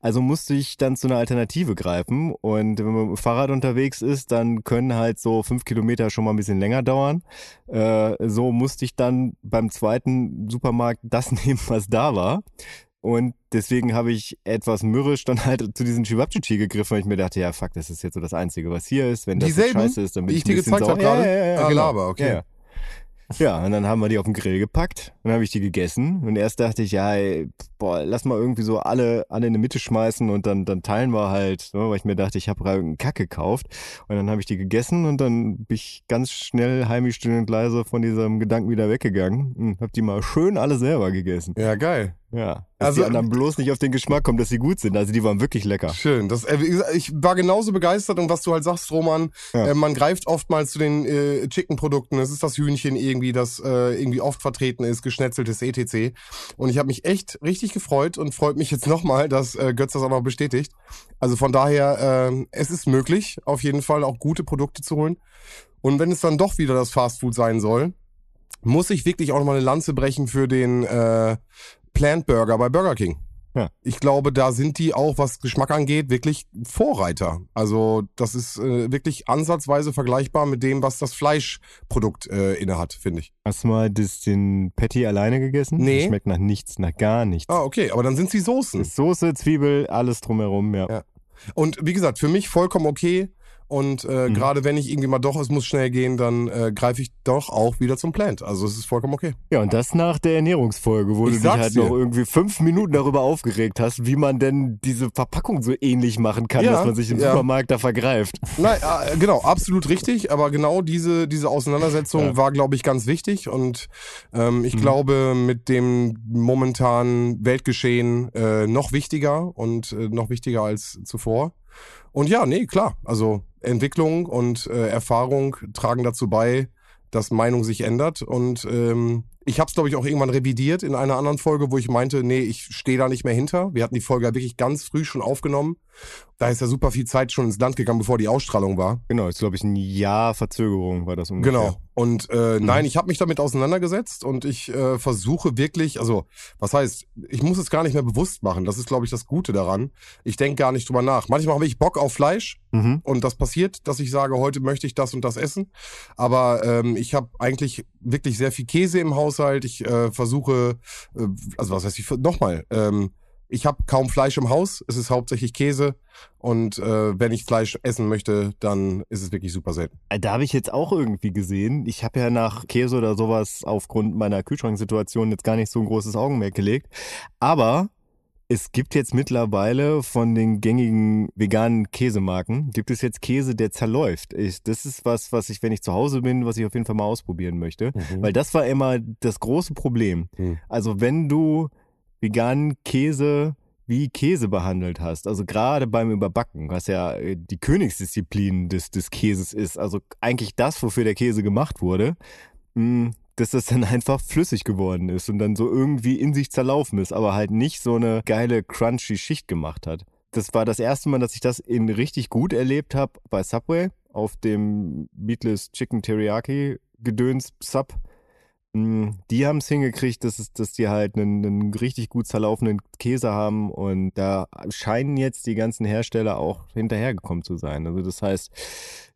Also musste ich dann zu einer Alternative greifen. Und wenn man mit dem Fahrrad unterwegs ist, dann können halt so fünf Kilometer schon mal ein bisschen länger dauern. Äh, so musste ich dann beim zweiten Supermarkt das *laughs* nehmen, was da war. Und deswegen habe ich etwas mürrisch dann halt zu diesen Chivapchichi gegriffen, weil ich mir dachte, ja, fuck, das ist jetzt so das Einzige, was hier ist. Wenn das Dieselben, scheiße ist, dann bin ich ich dir ein bisschen gezeigt habe gerade? Ja, ja, ja, Ah, genau. Laber, okay. Ja, ja. Ja, und dann haben wir die auf den Grill gepackt dann habe ich die gegessen. Und erst dachte ich, ja, ey, boah, lass mal irgendwie so alle, alle in die Mitte schmeißen und dann, dann teilen wir halt, ne, weil ich mir dachte, ich habe gerade irgendeinen Kack gekauft. Und dann habe ich die gegessen und dann bin ich ganz schnell heimisch still und leise von diesem Gedanken wieder weggegangen und habe die mal schön alle selber gegessen. Ja, geil. Ja, dass Also- die anderen bloß nicht auf den Geschmack kommen, dass sie gut sind. Also die waren wirklich lecker. Schön. Das, äh, ich war genauso begeistert und was du halt sagst, Roman, Ja. äh, man greift oftmals zu den äh, Chicken-Produkten. Es ist das Hühnchen irgendwie, das äh, irgendwie oft vertreten ist, geschnetzeltes etc. Und ich habe mich echt richtig gefreut und freut mich jetzt nochmal, dass äh, Götz das auch noch bestätigt. Also von daher, äh, es ist möglich, auf jeden Fall auch gute Produkte zu holen. Und wenn es dann doch wieder das Fastfood sein soll, muss ich wirklich auch nochmal eine Lanze brechen für den äh, Plant Burger bei Burger King. Ja. Ich glaube, da sind die auch, was Geschmack angeht, wirklich Vorreiter. Also das ist äh, wirklich ansatzweise vergleichbar mit dem, was das Fleischprodukt äh, innehat, finde ich. Hast du mal das, den Patty alleine gegessen? Nee. Das schmeckt nach nichts, nach gar nichts. Ah, okay, aber dann sind sie Soßen. Soße, Zwiebel, alles drumherum, ja. Ja. Und wie gesagt, für mich vollkommen okay. Und äh, Mhm. gerade wenn ich irgendwie mal doch, es muss schnell gehen, dann äh, greife ich doch auch wieder zum Plant. Also es ist vollkommen okay. Ja, und das nach der Ernährungsfolge, wo Ich du dich halt dir. noch irgendwie fünf Minuten darüber aufgeregt hast, wie man denn diese Verpackung so ähnlich machen kann, Ja, dass man sich im ja. Supermarkt da vergreift. Nein, äh, genau, absolut richtig. Aber genau diese, diese Auseinandersetzung Ja. war, glaube ich, ganz wichtig. Und ähm, ich Mhm. glaube, mit dem momentanen Weltgeschehen äh, noch wichtiger und äh, noch wichtiger als zuvor. Und ja, nee, klar. Also Entwicklung und äh, Erfahrung tragen dazu bei, dass Meinung sich ändert. Und ähm, ich habe es, glaube ich, auch irgendwann revidiert in einer anderen Folge, wo ich meinte, nee, ich stehe da nicht mehr hinter. Wir hatten die Folge ja wirklich ganz früh schon aufgenommen. Da ist ja super viel Zeit schon ins Land gegangen, bevor die Ausstrahlung war. Genau, ist glaube ich ein Jahr Verzögerung war das ungefähr. Genau. Und äh, mhm. nein, ich habe mich damit auseinandergesetzt und ich äh, versuche wirklich, also was heißt, ich muss es gar nicht mehr bewusst machen. Das ist, glaube ich, das Gute daran. Ich denke gar nicht drüber nach. Manchmal habe ich Bock auf Fleisch mhm. und das passiert, dass ich sage, heute möchte ich das und das essen. Aber ähm, ich habe eigentlich wirklich sehr viel Käse im Haushalt. Ich äh, versuche, äh, also was heißt ich, nochmal, ähm, ich habe kaum Fleisch im Haus, es ist hauptsächlich Käse und äh, wenn ich Fleisch essen möchte, dann ist es wirklich super selten. Äh, da habe ich jetzt auch irgendwie gesehen, ich habe ja nach Käse oder sowas aufgrund meiner Kühlschranksituation jetzt gar nicht so ein großes Augenmerk gelegt, aber es gibt jetzt mittlerweile von den gängigen veganen Käsemarken, gibt es jetzt Käse, der zerläuft. Ich, das ist was, was ich, wenn ich zu Hause bin, was ich auf jeden Fall mal ausprobieren möchte. Mhm. Weil das war immer das große Problem. Mhm. Also wenn du veganen Käse wie Käse behandelt hast. Also gerade beim Überbacken, was ja äh, die Königsdisziplin des, des Käses ist. Also eigentlich das, wofür der Käse gemacht wurde. Dass das dann einfach flüssig geworden ist und dann so irgendwie in sich zerlaufen ist, aber halt nicht so eine geile, crunchy Schicht gemacht hat. Das war das erste Mal, dass ich das in richtig gut erlebt habe bei Subway auf dem Meatless Chicken Teriyaki Gedöns Sub. Mm, die haben es hingekriegt, dass, es, dass die halt einen, einen, richtig gut zerlaufenden Käse haben und da scheinen jetzt die ganzen Hersteller auch hinterhergekommen zu sein. Also das heißt,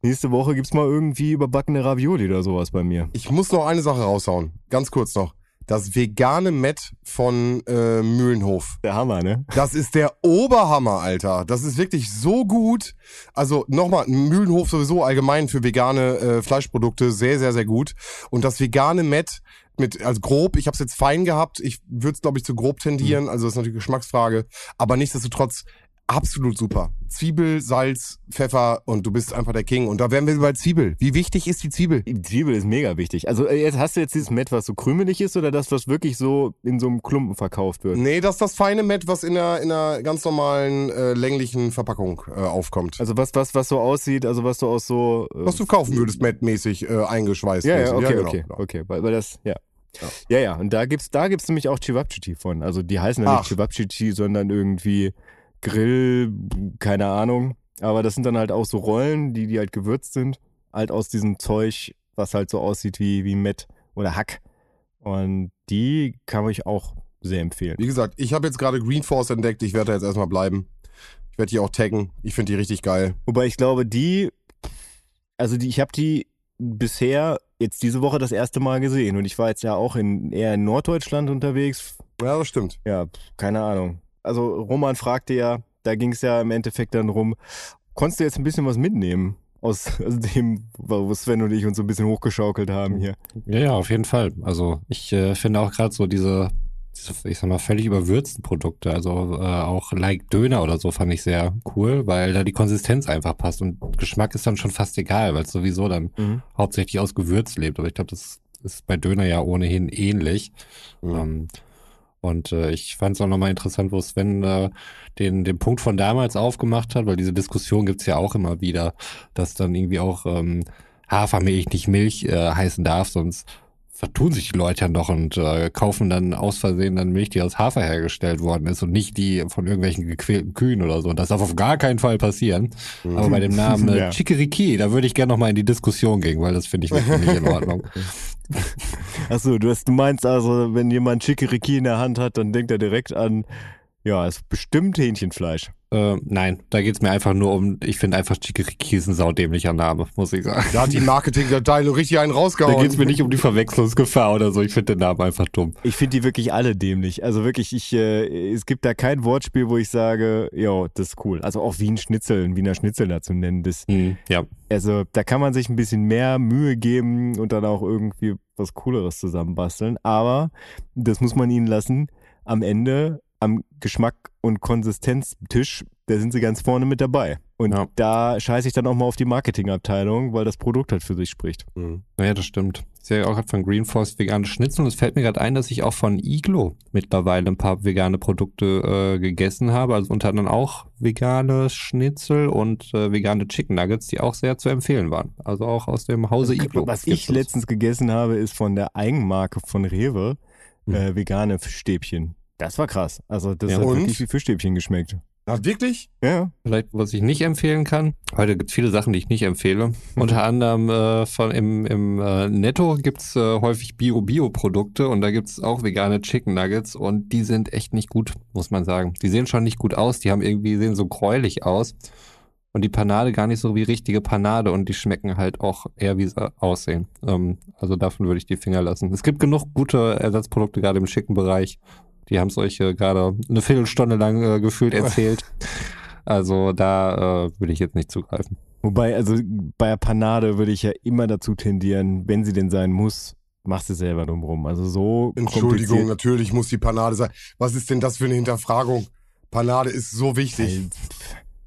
nächste Woche gibt es mal irgendwie überbackene Ravioli oder sowas bei mir. Ich muss noch eine Sache raushauen, ganz kurz noch. Das vegane Met von äh, Mühlenhof. Der Hammer, ne? Das ist der Oberhammer, Alter. Das ist wirklich so gut. Also nochmal, Mühlenhof sowieso allgemein für vegane äh, Fleischprodukte sehr, sehr, sehr gut. Und das vegane Met mit, also grob, ich habe es jetzt fein gehabt. Ich würde es, glaube ich, zu grob tendieren. Mhm. Also das ist natürlich Geschmacksfrage. Aber nichtsdestotrotz absolut super. Zwiebel, Salz, Pfeffer und du bist einfach der King. Und da wären wir bei Zwiebel. Wie wichtig ist die Zwiebel? Die Zwiebel ist mega wichtig. Also äh, jetzt hast du jetzt dieses Met, was so krümelig ist oder das, was wirklich so in so einem Klumpen verkauft wird? Nee, das ist das feine Met, was in einer, in einer ganz normalen äh, länglichen Verpackung äh, aufkommt. Also was, was, was so aussieht, also was du aus so... Äh, was du kaufen würdest, Met-mäßig äh, eingeschweißt. Ja, ja, okay, ja, genau, okay, genau. okay. Weil, weil das, ja. Ja. ja, ja, und da gibt's, da gibt's nämlich auch Chivapchichi von. Also die heißen ja nicht Chivapchichi, sondern irgendwie Grill, keine Ahnung. Aber das sind dann halt auch so Rollen, die, die halt gewürzt sind. Halt aus diesem Zeug, was halt so aussieht wie, wie Met oder Hack. Und die kann ich auch sehr empfehlen. Wie gesagt, ich habe jetzt gerade Green Force entdeckt. Ich werde da jetzt erstmal bleiben. Ich werde die auch taggen. Ich finde die richtig geil. Wobei ich glaube, die, also die, ich habe die bisher jetzt diese Woche das erste Mal gesehen. Und ich war jetzt ja auch in, eher in Norddeutschland unterwegs. Ja, das stimmt. Ja, keine Ahnung also Roman fragte ja, da ging es ja im Endeffekt dann rum, konntest du jetzt ein bisschen was mitnehmen? Aus, *laughs* dem, wo Sven und ich uns so ein bisschen hochgeschaukelt haben hier. Ja, ja, auf jeden Fall. Also ich äh, finde auch gerade so diese, diese, ich sag mal, völlig überwürzten Produkte, also äh, auch like Döner oder so fand ich sehr cool, weil da die Konsistenz einfach passt und Geschmack ist dann schon fast egal, weil es sowieso dann mhm. hauptsächlich aus Gewürz lebt. Aber ich glaube, das ist bei Döner ja ohnehin ähnlich. Mhm. Ähm, und äh, ich fand es auch nochmal interessant, wo Sven äh, den, den Punkt von damals aufgemacht hat, weil diese Diskussion gibt's ja auch immer wieder, dass dann irgendwie auch ähm, Hafermilch nicht Milch äh, heißen darf, sonst vertun sich die Leute ja noch und äh, kaufen dann aus Versehen dann Milch, die aus Hafer hergestellt worden ist und nicht die von irgendwelchen gequälten Kühen oder so. Und das darf auf gar keinen Fall passieren. Mhm. Aber bei dem Namen äh, *laughs* ja. Chikoriki, da würde ich gerne nochmal in die Diskussion gehen, weil das finde ich wirklich nicht in Ordnung. *laughs* Achso, du, hast, du meinst also, wenn jemand Chikoriki in der Hand hat, dann denkt er direkt an, ja, es ist bestimmt Hähnchenfleisch. Äh, nein, da geht's mir einfach nur um, ich finde einfach Chikoriki ist ein saudämlicher Name, muss ich sagen. Da hat die Marketingabteilung richtig einen rausgehauen. Da geht's mir nicht um die Verwechslungsgefahr oder so, ich finde den Namen einfach dumm. Ich finde die wirklich alle dämlich. Also wirklich, ich, äh, es gibt da kein Wortspiel, wo ich sage, ja, das ist cool. Also auch Wien Schnitzel, ein Wiener Schnitzel dazu nennen, das, mhm, ja. Also da kann man sich ein bisschen mehr Mühe geben und dann auch irgendwie was Cooleres zusammenbasteln. Aber das muss man ihnen lassen. Am Ende am Geschmack- und Konsistenztisch da sind sie ganz vorne mit dabei. Und Ja. da scheiße ich dann auch mal auf die Marketingabteilung, weil das Produkt halt für sich spricht. Mhm. Ja, das stimmt. Ich sehe auch gerade von Green Force vegane Schnitzel und es fällt mir gerade ein, dass ich auch von Iglo mittlerweile ein paar vegane Produkte äh, gegessen habe. Also unter anderem auch vegane Schnitzel und äh, vegane Chicken Nuggets, die auch sehr zu empfehlen waren. Also auch aus dem Hause Iglo. Was ich letztens gegessen habe, ist von der Eigenmarke von Rewe äh, vegane Fischstäbchen. Das war krass. Also das Ja. hat Und? wirklich wie Fischstäbchen geschmeckt. Na, wirklich? Ja. Vielleicht, was ich nicht empfehlen kann. Heute gibt es viele Sachen, die ich nicht empfehle. Unter anderem äh, von im, im äh, Netto gibt's äh, häufig Bio-Bio-Produkte und da gibt's auch vegane Chicken Nuggets und die sind echt nicht gut, muss man sagen. Die sehen schon nicht gut aus, die haben irgendwie, sehen so gräulich aus. Und die Panade gar nicht so wie richtige Panade und die schmecken halt auch eher wie sie aussehen. Ähm, also davon würde ich die Finger lassen. Es gibt genug gute Ersatzprodukte, gerade im Chicken-Bereich. Die haben es euch äh, gerade eine Viertelstunde lang äh, gefühlt erzählt. Also da äh, würde ich jetzt nicht zugreifen. Wobei, also bei der Panade würde ich ja immer dazu tendieren, wenn sie denn sein muss, machst du selber drumrum. Also so Entschuldigung, natürlich muss die Panade sein. Was ist denn das für eine Hinterfragung? Panade ist so wichtig.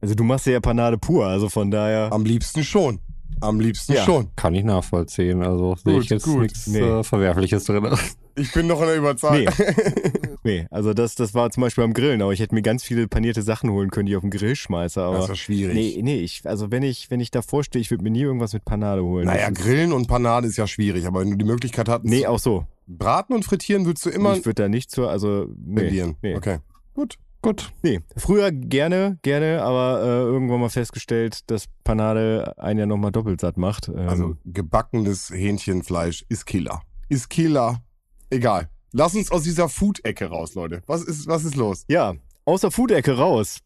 Also du machst ja Panade pur, also von daher. Am liebsten schon. Am liebsten Ja. schon. Kann ich nachvollziehen. Also sehe ich jetzt nichts Nee. äh, Verwerfliches drin. Ich bin noch in der Überzeugung. Nee, *laughs* also das, das war zum Beispiel beim Grillen, aber ich hätte mir ganz viele panierte Sachen holen können, die ich auf den Grill schmeiße. Aber Das ist schwierig. nee, nee, ich, also wenn ich, wenn ich davor stehe, ich würde mir nie irgendwas mit Panade holen. Naja, Grillen und Panade ist ja schwierig, aber wenn du die Möglichkeit hattest, Nee, auch so. braten und frittieren würdest du immer ich würde da nicht zur, also nee, tendieren. nee. Okay, gut. Gut. nee. Früher gerne, gerne, aber äh, irgendwann mal festgestellt, dass Panade einen ja nochmal doppelt satt macht. Ähm, Also gebackenes Hähnchenfleisch ist Killer. Ist Killer. Egal. Lass uns aus dieser Food-Ecke raus, Leute. Was ist, was ist los? Ja, aus der Food-Ecke raus.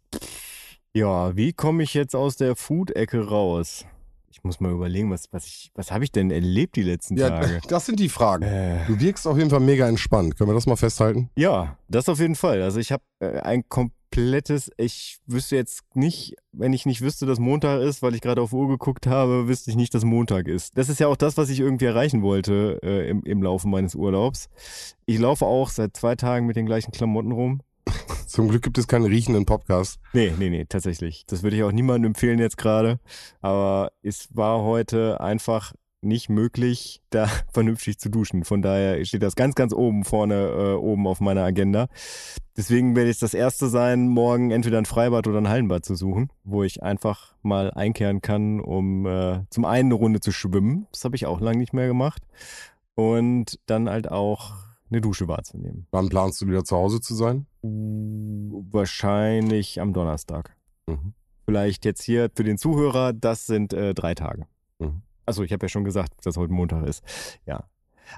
Ja, wie komme ich jetzt aus der Food-Ecke raus? Ich muss mal überlegen, was, was, ich, was habe ich denn erlebt die letzten Ja, Tage? *laughs* das sind die Fragen. Äh, Du wirkst auf jeden Fall mega entspannt. Können wir das mal festhalten? ja, das auf jeden Fall. Also ich habe äh, ein komplettes, ich wüsste jetzt nicht, wenn ich nicht wüsste, dass Montag ist, weil ich gerade auf Uhr geguckt habe, wüsste ich nicht, dass Montag ist. Das ist ja auch das, was ich irgendwie erreichen wollte äh, im, im Laufe meines Urlaubs. Ich laufe auch seit zwei Tagen mit den gleichen Klamotten rum. Zum Glück gibt es keinen riechenden Podcast. Nee, nee, nee, tatsächlich. Das würde ich auch niemandem empfehlen jetzt gerade. Aber es war heute einfach nicht möglich, da *laughs* vernünftig zu duschen. Von daher steht das ganz, ganz oben vorne, äh, oben auf meiner Agenda. Deswegen werde ich das erste sein, morgen entweder ein Freibad oder ein Hallenbad zu suchen, wo ich einfach mal einkehren kann, um äh, zum einen eine Runde zu schwimmen. Das habe ich auch lange nicht mehr gemacht. Und dann halt auch eine Dusche wahrzunehmen. Wann planst du wieder zu Hause zu sein? Wahrscheinlich am Donnerstag. Mhm. Vielleicht jetzt hier für den Zuhörer, das sind äh, drei Tage. Also ich habe ja schon gesagt, dass heute Montag ist. Ja.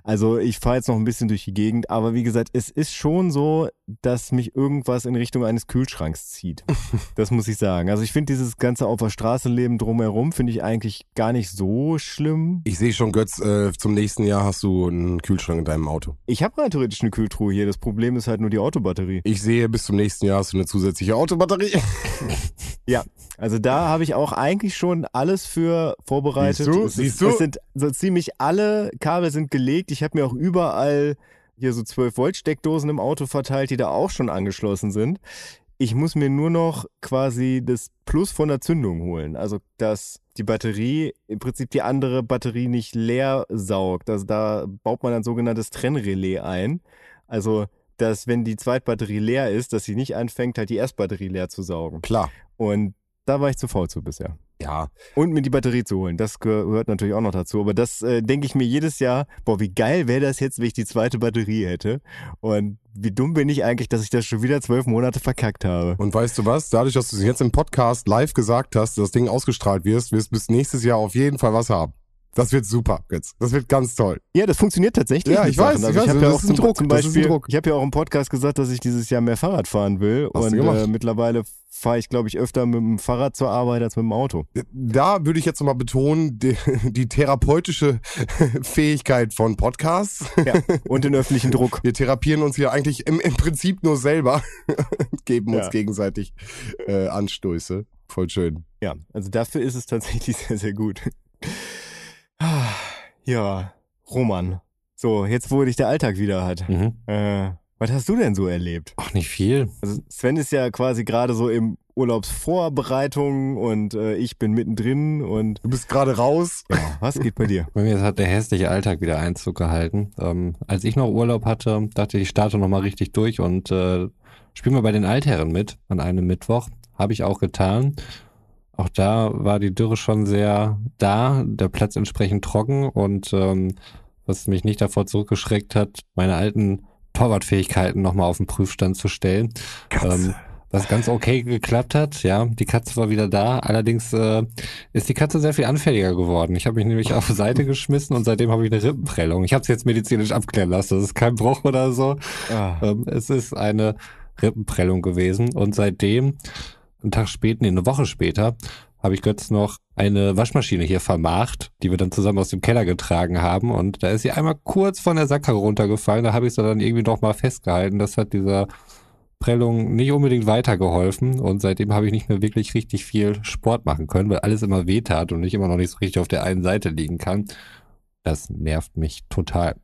Also ich fahre jetzt noch ein bisschen durch die Gegend, aber wie gesagt, es ist schon so, dass mich irgendwas in Richtung eines Kühlschranks zieht. *laughs* Das muss ich sagen. Also ich finde dieses ganze auf der Straße leben drumherum, finde ich eigentlich gar nicht so schlimm. Ich sehe schon, Götz, äh, zum nächsten Jahr hast du einen Kühlschrank in deinem Auto. Ich habe rein theoretisch eine Kühltruhe hier. Das Problem ist halt nur die Autobatterie. Ich sehe, bis zum nächsten Jahr hast du eine zusätzliche Autobatterie. *laughs* Ja, also da habe ich auch eigentlich schon alles für vorbereitet. Siehst du? Es, Siehst du? es sind so ziemlich alle Kabel sind gelegt. Ich habe mir auch überall hier so 12 Volt Steckdosen im Auto verteilt, die da auch schon angeschlossen sind. Ich muss mir nur noch quasi das Plus von der Zündung holen. Also, dass die Batterie, im Prinzip die andere Batterie nicht leer saugt. Also da baut man ein sogenanntes Trennrelais ein. Also, dass wenn die Zweitbatterie leer ist, dass sie nicht anfängt, halt die Erstbatterie leer zu saugen. Klar. Und da war ich zu faul zu bisher. Ja. Und mir die Batterie zu holen, das gehört natürlich auch noch dazu. Aber das äh, denke ich mir jedes Jahr, boah, wie geil wäre das jetzt, wenn ich die zweite Batterie hätte. Und wie dumm bin ich eigentlich, dass ich das schon wieder zwölf Monate verkackt habe. Und weißt du was? Dadurch, dass du es jetzt im Podcast live gesagt hast, dass das Ding ausgestrahlt wirst, wirst du bis nächstes Jahr auf jeden Fall was haben. Das wird super, Götz. Das wird ganz toll. Ja, das funktioniert tatsächlich. Ja, ich weiß, Sachen. ich weiß, hab das ja auch ist ein zum, Druck, zum Beispiel, Druck. ich habe ja auch im Podcast gesagt, dass ich dieses Jahr mehr Fahrrad fahren will. Hast und äh, mittlerweile fahre ich, glaube ich, öfter mit dem Fahrrad zur Arbeit als mit dem Auto. Da würde ich jetzt nochmal betonen, die, die therapeutische Fähigkeit von Podcasts. Ja, und den öffentlichen Druck. Wir therapieren uns hier eigentlich im, im Prinzip nur selber und geben uns Ja. gegenseitig äh, Anstöße. Voll schön. Ja, also dafür ist es tatsächlich *laughs* sehr, sehr gut. Ja, Roman. So, jetzt wo dich der Alltag wieder hat. Mhm. Äh, was hast du denn so erlebt? Ach, nicht viel. Also Sven ist ja quasi gerade so im Urlaubsvorbereitung und äh, ich bin mittendrin und Du bist gerade raus. ja, was geht bei dir? *laughs* Bei mir hat der hässliche Alltag wieder Einzug gehalten. Ähm, als ich noch Urlaub hatte, dachte ich, ich starte nochmal richtig durch und äh, spiele mal bei den Altherren mit an einem Mittwoch. Habe ich auch getan. Auch da war die Dürre schon sehr da, der Platz entsprechend trocken und ähm, was mich nicht davor zurückgeschreckt hat, meine alten Torwartfähigkeiten nochmal auf den Prüfstand zu stellen. Ähm, was ganz okay geklappt hat, ja. Die Katze war wieder da. Allerdings äh, ist die Katze sehr viel anfälliger geworden. Ich habe mich nämlich auf Seite geschmissen und seitdem habe ich eine Rippenprellung. Ich habe es jetzt medizinisch abklären lassen. Das ist kein Bruch oder so. Ah, Ähm, es ist eine Rippenprellung gewesen und seitdem, einen Tag später, nee, eine Woche später, habe ich Götz noch eine Waschmaschine hier vermacht, die wir dann zusammen aus dem Keller getragen haben und da ist sie einmal kurz von der Sackkarre runtergefallen, da habe ich sie dann irgendwie noch mal festgehalten. Das hat dieser Prellung nicht unbedingt weitergeholfen und seitdem habe ich nicht mehr wirklich richtig viel Sport machen können, weil alles immer wehtat und ich immer noch nicht so richtig auf der einen Seite liegen kann. Das nervt mich total.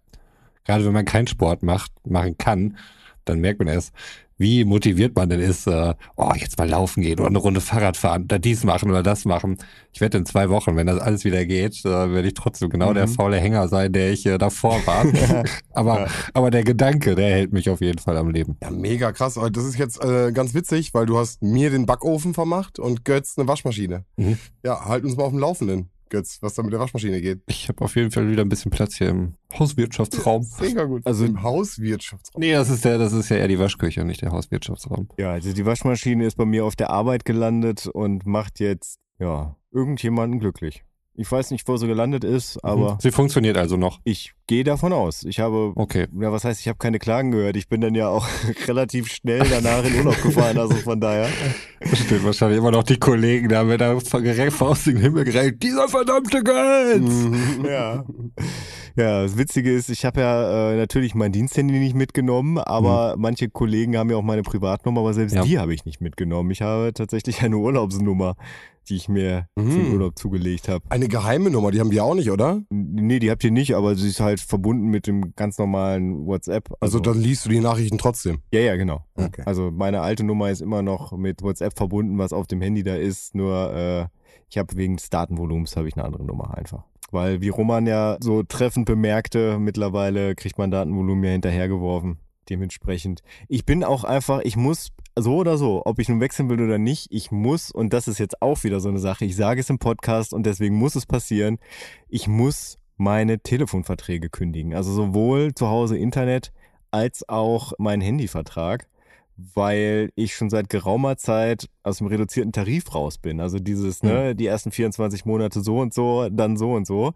Gerade wenn man keinen Sport macht, machen kann, dann merkt man erst, wie motiviert man denn ist, äh, oh, jetzt mal laufen gehen oder eine Runde Fahrrad fahren oder dies machen oder das machen. Ich wette in zwei Wochen, wenn das alles wieder geht, äh, werde ich trotzdem genau der Mhm. faule Hänger sein, der ich äh, davor war. *laughs* aber, aber der Gedanke, der hält mich auf jeden Fall am Leben. Ja, mega krass. Das ist jetzt äh, ganz witzig, weil du hast mir den Backofen vermacht und Götz eine Waschmaschine. Mhm. Ja, halt uns mal auf dem Laufenden, Götz, was da mit der Waschmaschine geht. Ich habe auf jeden Fall wieder ein bisschen Platz hier im Hauswirtschaftsraum. *laughs* Mega gut. Also- im Hauswirtschaftsraum. Nee, das ist der, das ist ja eher die Waschküche, nicht der Hauswirtschaftsraum. ja, also die Waschmaschine ist bei mir auf der Arbeit gelandet und macht jetzt, ja, irgendjemanden glücklich. Ich weiß nicht, wo sie gelandet ist, aber Mhm. Sie funktioniert also noch. ich gehe davon aus. Ich habe Okay. Ja, was heißt, ich habe keine Klagen gehört. Ich bin dann ja auch *laughs* relativ schnell danach in Urlaub gefahren, also von daher. Da stehen wahrscheinlich immer noch die Kollegen da mit der Faust in den Himmel gereicht. Dieser verdammte Götz! Mhm. Ja. Ja, das Witzige ist, ich habe ja äh, natürlich mein Diensthandy nicht mitgenommen, aber manche Kollegen haben ja auch meine Privatnummer, aber selbst Ja. die habe ich nicht mitgenommen. Ich habe tatsächlich eine Urlaubsnummer, die ich mir Mhm. Urlaub zugelegt habe. Eine geheime Nummer, die haben wir auch nicht, oder? Nee, die habt ihr nicht, aber sie ist halt verbunden mit dem ganz normalen WhatsApp. Also dann liest du die Nachrichten trotzdem. Ja, ja, genau. Okay. Also meine alte Nummer ist immer noch mit WhatsApp verbunden, was auf dem Handy da ist. Nur äh, ich habe wegen des Datenvolumens habe ich eine andere Nummer einfach. Weil wie Roman ja so treffend bemerkte, mittlerweile kriegt man Datenvolumen ja hinterhergeworfen. Dementsprechend. Ich bin auch einfach, ich muss so oder so, ob ich nun wechseln will oder nicht, ich muss, und das ist jetzt auch wieder so eine Sache, ich sage es im Podcast und deswegen muss es passieren, ich muss meine Telefonverträge kündigen. Also sowohl zu Hause Internet als auch meinen Handyvertrag, weil ich schon seit geraumer Zeit aus dem reduzierten Tarif raus bin. Also dieses, ne, die ersten 24 Monate so und so, dann so und so.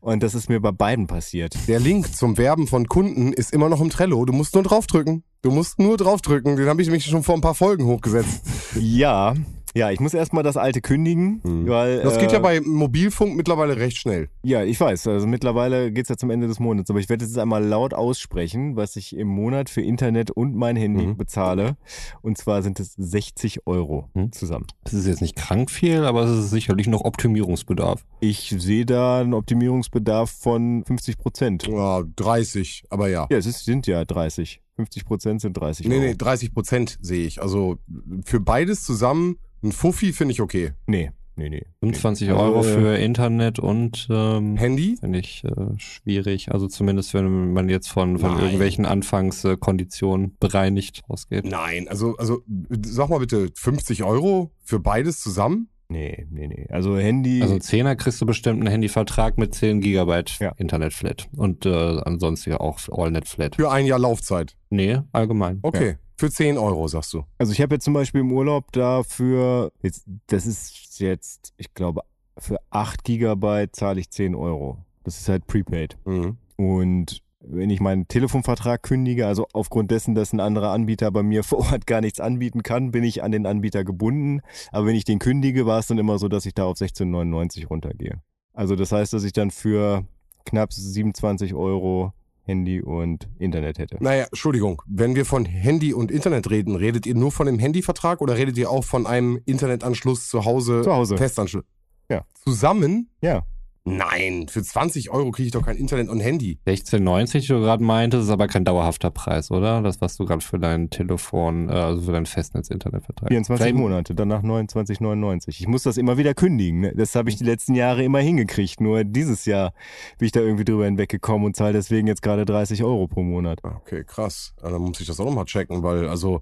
Und das ist mir bei beiden passiert. Der Link zum Werben von Kunden ist immer noch im Trello. Du musst nur draufdrücken. Du musst nur draufdrücken. Den habe ich nämlich schon vor ein paar Folgen hochgesetzt. Ja, ja, ich muss erstmal das alte kündigen, Hm. weil. Das geht äh, ja bei Mobilfunk mittlerweile recht schnell. Ja, ich weiß. Also mittlerweile geht's ja zum Ende des Monats. Aber ich werde jetzt einmal laut aussprechen, was ich im Monat für Internet und mein Handy Mhm. bezahle. Und zwar sind es 60 Euro Mhm. zusammen. Das ist jetzt nicht krank viel, aber es ist sicherlich noch Optimierungsbedarf. Ich sehe da einen Optimierungsbedarf von 50 Prozent. Ja, 30, aber ja. Ja, es ist, sind ja 30. 50 Prozent sind 30 Nee, Euro. nee, 30 Prozent sehe ich. Also für beides zusammen ein Fuffi finde ich okay. Nee, nee, nee. 25 Also, Euro äh, für Internet und ähm, Handy? finde ich äh, schwierig. Also zumindest wenn man jetzt von, von Nein. irgendwelchen Anfangskonditionen bereinigt ausgeht. Nein, also, also sag mal bitte, 50 Euro für beides zusammen? Nee, nee, nee. Also Handy. Also 10er kriegst du bestimmt einen Handyvertrag mit 10 Gigabyte Ja. Internetflat. Und äh, ansonsten ja auch AllNet-Flat. Für ein Jahr Laufzeit. Nee, allgemein. Okay. Für 10 Euro, sagst du. Also ich habe jetzt zum Beispiel im Urlaub dafür, jetzt, das ist jetzt, ich glaube, für 8 Gigabyte zahle ich 10 Euro. Das ist halt prepaid. Mhm. Und wenn ich meinen Telefonvertrag kündige, also aufgrund dessen, dass ein anderer Anbieter bei mir *laughs* vor Ort gar nichts anbieten kann, bin ich an den Anbieter gebunden. Aber wenn ich den kündige, war es dann immer so, dass ich da auf 16,99 runtergehe. Also das heißt, dass ich dann für knapp 27 Euro Handy und Internet hätte. Naja, Entschuldigung, wenn wir von Handy und Internet reden, redet ihr nur von dem Handyvertrag oder redet ihr auch von einem Internetanschluss zu Hause? Zu Hause. Festanschluss? Ja. Zusammen? Ja. Nein, für 20 Euro kriege ich doch kein Internet und Handy. 16,90, die du gerade meintest, ist aber kein dauerhafter Preis, oder? Das, was du gerade für dein Telefon, äh, also für dein Festnetz-Internetvertrag. 24 Vielleicht- Monate, danach 29,99. Ich muss das immer wieder kündigen. Ne? Das habe ich die letzten Jahre immer hingekriegt. Nur dieses Jahr bin ich da irgendwie drüber hinweggekommen und zahle deswegen jetzt gerade 30 Euro pro Monat. Ah, Okay, krass. Ja, Dann muss ich das auch nochmal checken, weil also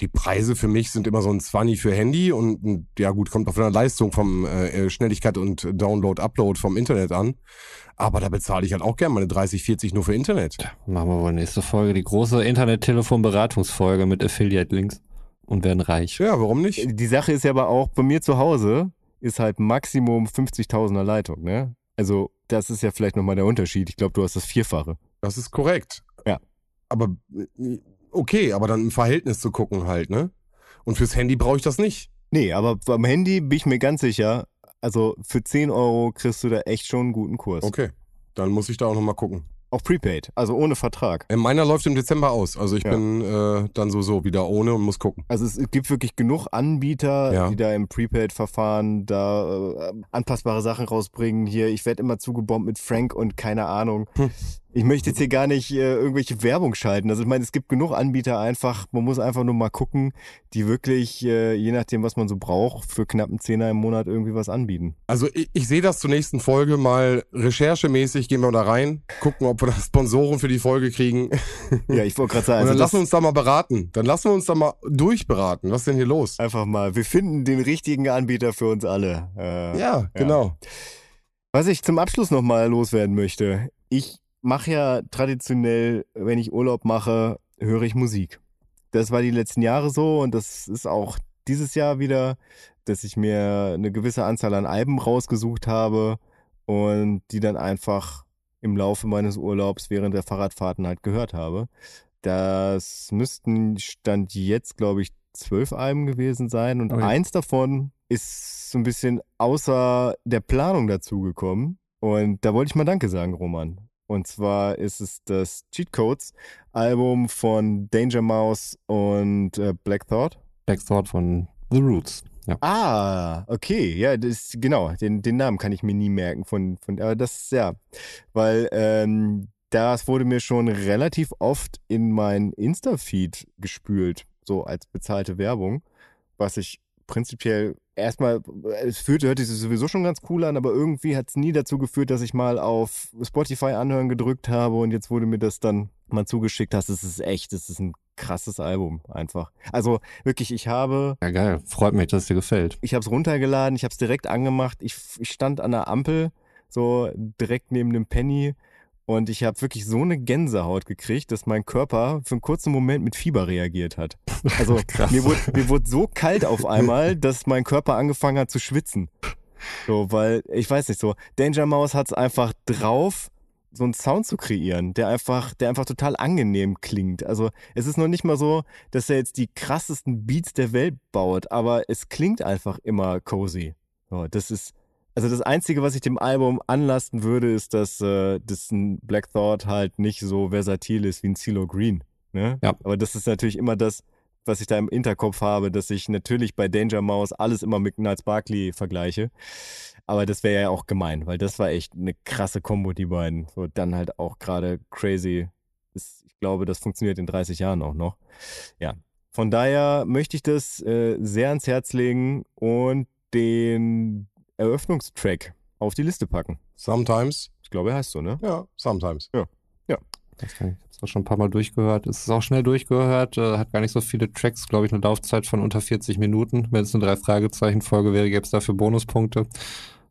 die Preise für mich sind immer so ein 20 für Handy und und, ja gut, kommt auf eine Leistung vom äh, Schnelligkeit und Download, Upload vom Internet an. Aber da bezahle ich halt auch gerne meine 30, 40 nur für Internet. Machen wir wohl nächste Folge, die große Internet-Telefon-Beratungsfolge mit Affiliate-Links und werden reich. Ja, warum nicht? Die Sache ist ja aber auch, bei mir zu Hause ist halt Maximum 50.000er Leitung. Ne? Also das ist ja vielleicht nochmal der Unterschied. Ich glaube, du hast das Vierfache. Das ist korrekt. Ja. Aber äh, okay, aber dann im Verhältnis zu gucken halt, ne? Und fürs Handy brauche ich das nicht. Nee, aber beim Handy bin ich mir ganz sicher, also für 10 Euro kriegst du da echt schon einen guten Kurs. Okay. Dann muss ich da auch nochmal gucken. Auch Prepaid, also ohne Vertrag. Äh, Meiner läuft im Dezember aus. Also ich Ja. bin äh, dann so so wieder ohne und muss gucken. Also es gibt wirklich genug Anbieter, Ja. die da im Prepaid-Verfahren da äh, anpassbare Sachen rausbringen. Hier, ich werde immer zugebombt mit Frank und keine Ahnung. Hm. Ich möchte jetzt hier gar nicht äh, irgendwelche Werbung schalten. Also ich meine, es gibt genug Anbieter einfach. Man muss einfach nur mal gucken, die wirklich, äh, je nachdem, was man so braucht, für knapp einen Zehner im Monat irgendwie was anbieten. Also ich, ich sehe das zur nächsten Folge mal recherchemäßig, gehen wir da rein, gucken, ob wir da Sponsoren für die Folge kriegen. *laughs* Ja, ich wollte gerade sagen, Und also dann das lassen wir uns da mal beraten. Dann lassen wir uns da mal durchberaten. Was ist denn hier los? einfach mal, wir finden den richtigen Anbieter für uns alle. Äh, Ja, genau. Was ich zum Abschluss nochmal loswerden möchte. Ich mache ja traditionell, wenn ich Urlaub mache, höre ich Musik. Das war die letzten Jahre so und das ist auch dieses Jahr wieder, dass ich mir eine gewisse Anzahl an Alben rausgesucht habe und die dann einfach im Laufe meines Urlaubs während der Fahrradfahrten halt gehört habe. Das müssten Stand jetzt, glaube ich, zwölf Alben gewesen sein und Ui. eins davon ist so ein bisschen außer der Planung dazugekommen. Und da wollte ich mal Danke sagen, Roman. Und zwar ist es das Cheat Codes Album von Danger Mouse und äh, Black Thought. Black Sword von The Roots. Ja. Ah, okay, ja, das genau, den, den Namen kann ich mir nie merken von, von aber das ja, weil ähm, das wurde mir schon relativ oft in mein Insta-Feed gespült, so als bezahlte Werbung, was ich prinzipiell erstmal, es fühlte, hörte sich sowieso schon ganz cool an, aber irgendwie hat es nie dazu geführt, dass ich mal auf Spotify anhören gedrückt habe und jetzt wurde mir das dann mal zugeschickt hast. Es ist echt, es ist ein krasses Album einfach. Also wirklich, ich habe Ja, geil. Freut mich, dass es dir gefällt. ich habe es runtergeladen, ich habe es direkt angemacht. Ich, ich stand an der Ampel, so direkt neben dem Penny. Und ich habe wirklich so eine Gänsehaut gekriegt, dass mein Körper für einen kurzen Moment mit Fieber reagiert hat. *laughs* Also mir wurde, mir wurde so kalt auf einmal, dass mein Körper angefangen hat zu schwitzen. So, weil, ich weiß nicht so, Danger Mouse hat es einfach drauf, so einen Sound zu kreieren, der einfach, der einfach total angenehm klingt. Also es ist noch nicht mal so, dass er jetzt die krassesten Beats der Welt baut, aber es klingt einfach immer cozy. So, das ist, also das Einzige, was ich dem Album anlasten würde, ist, dass, äh, dass ein Black Thought halt nicht so versatil ist wie ein CeeLo Green. Ne? Ja. Aber das ist natürlich immer das, was ich da im Hinterkopf habe, dass ich natürlich bei Danger Mouse alles immer mit Niles Barkley vergleiche. Aber das wäre ja auch gemein, weil das war echt eine krasse Kombo, die beiden. So, dann halt auch gerade crazy. Das, ich glaube, das funktioniert in 30 Jahren auch noch. Ja. Von daher möchte ich das äh, sehr ans Herz legen und den Eröffnungstrack auf die Liste packen. Sometimes. Ich glaube, er heißt so, ne? Ja, sometimes. Das kann ich ich hab's auch schon ein paar Mal durchgehört. Es ist auch schnell durchgehört, äh, hat gar nicht so viele Tracks, glaube ich, eine Laufzeit von unter 40 Minuten. Wenn es eine Drei-Fragezeichen-Folge wäre, gäbe es dafür Bonuspunkte.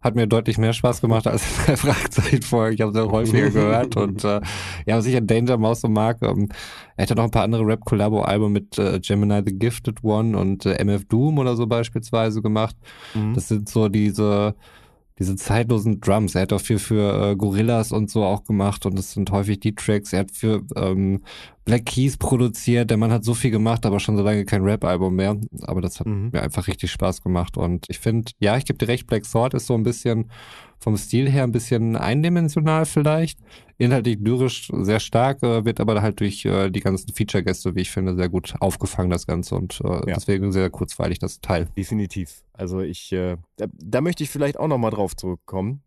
Hat mir deutlich mehr Spaß gemacht als drei Fragezeichen-Folge. Ich habe sie auch häufiger *laughs* gehört und äh, ja, was ich an Danger Mouse so mag, ähm, er hätte noch ein paar andere Rap-Collabo-Alben mit äh, Gemini the Gifted One und äh, MF Doom oder so beispielsweise gemacht. Mhm. Das sind so diese, diese zeitlosen Drums. Er hat auch viel für äh, Gorillas und so auch gemacht und das sind häufig die Tracks. Er hat für ähm, Black Keys produziert. Der Mann hat so viel gemacht, aber schon so lange kein Rap-Album mehr. Aber das hat Mhm. mir einfach richtig Spaß gemacht und ich finde, ja, ich gebe dir recht, Black Sword ist so ein bisschen vom Stil her ein bisschen eindimensional vielleicht. Inhaltlich lyrisch sehr stark, äh, wird aber halt durch äh, die ganzen Feature-Gäste, wie ich finde, sehr gut aufgefangen, das Ganze. Und äh, Ja. deswegen sehr kurzweilig das Teil. Definitiv. Also ich, äh, da, da möchte ich vielleicht auch nochmal drauf zurückkommen.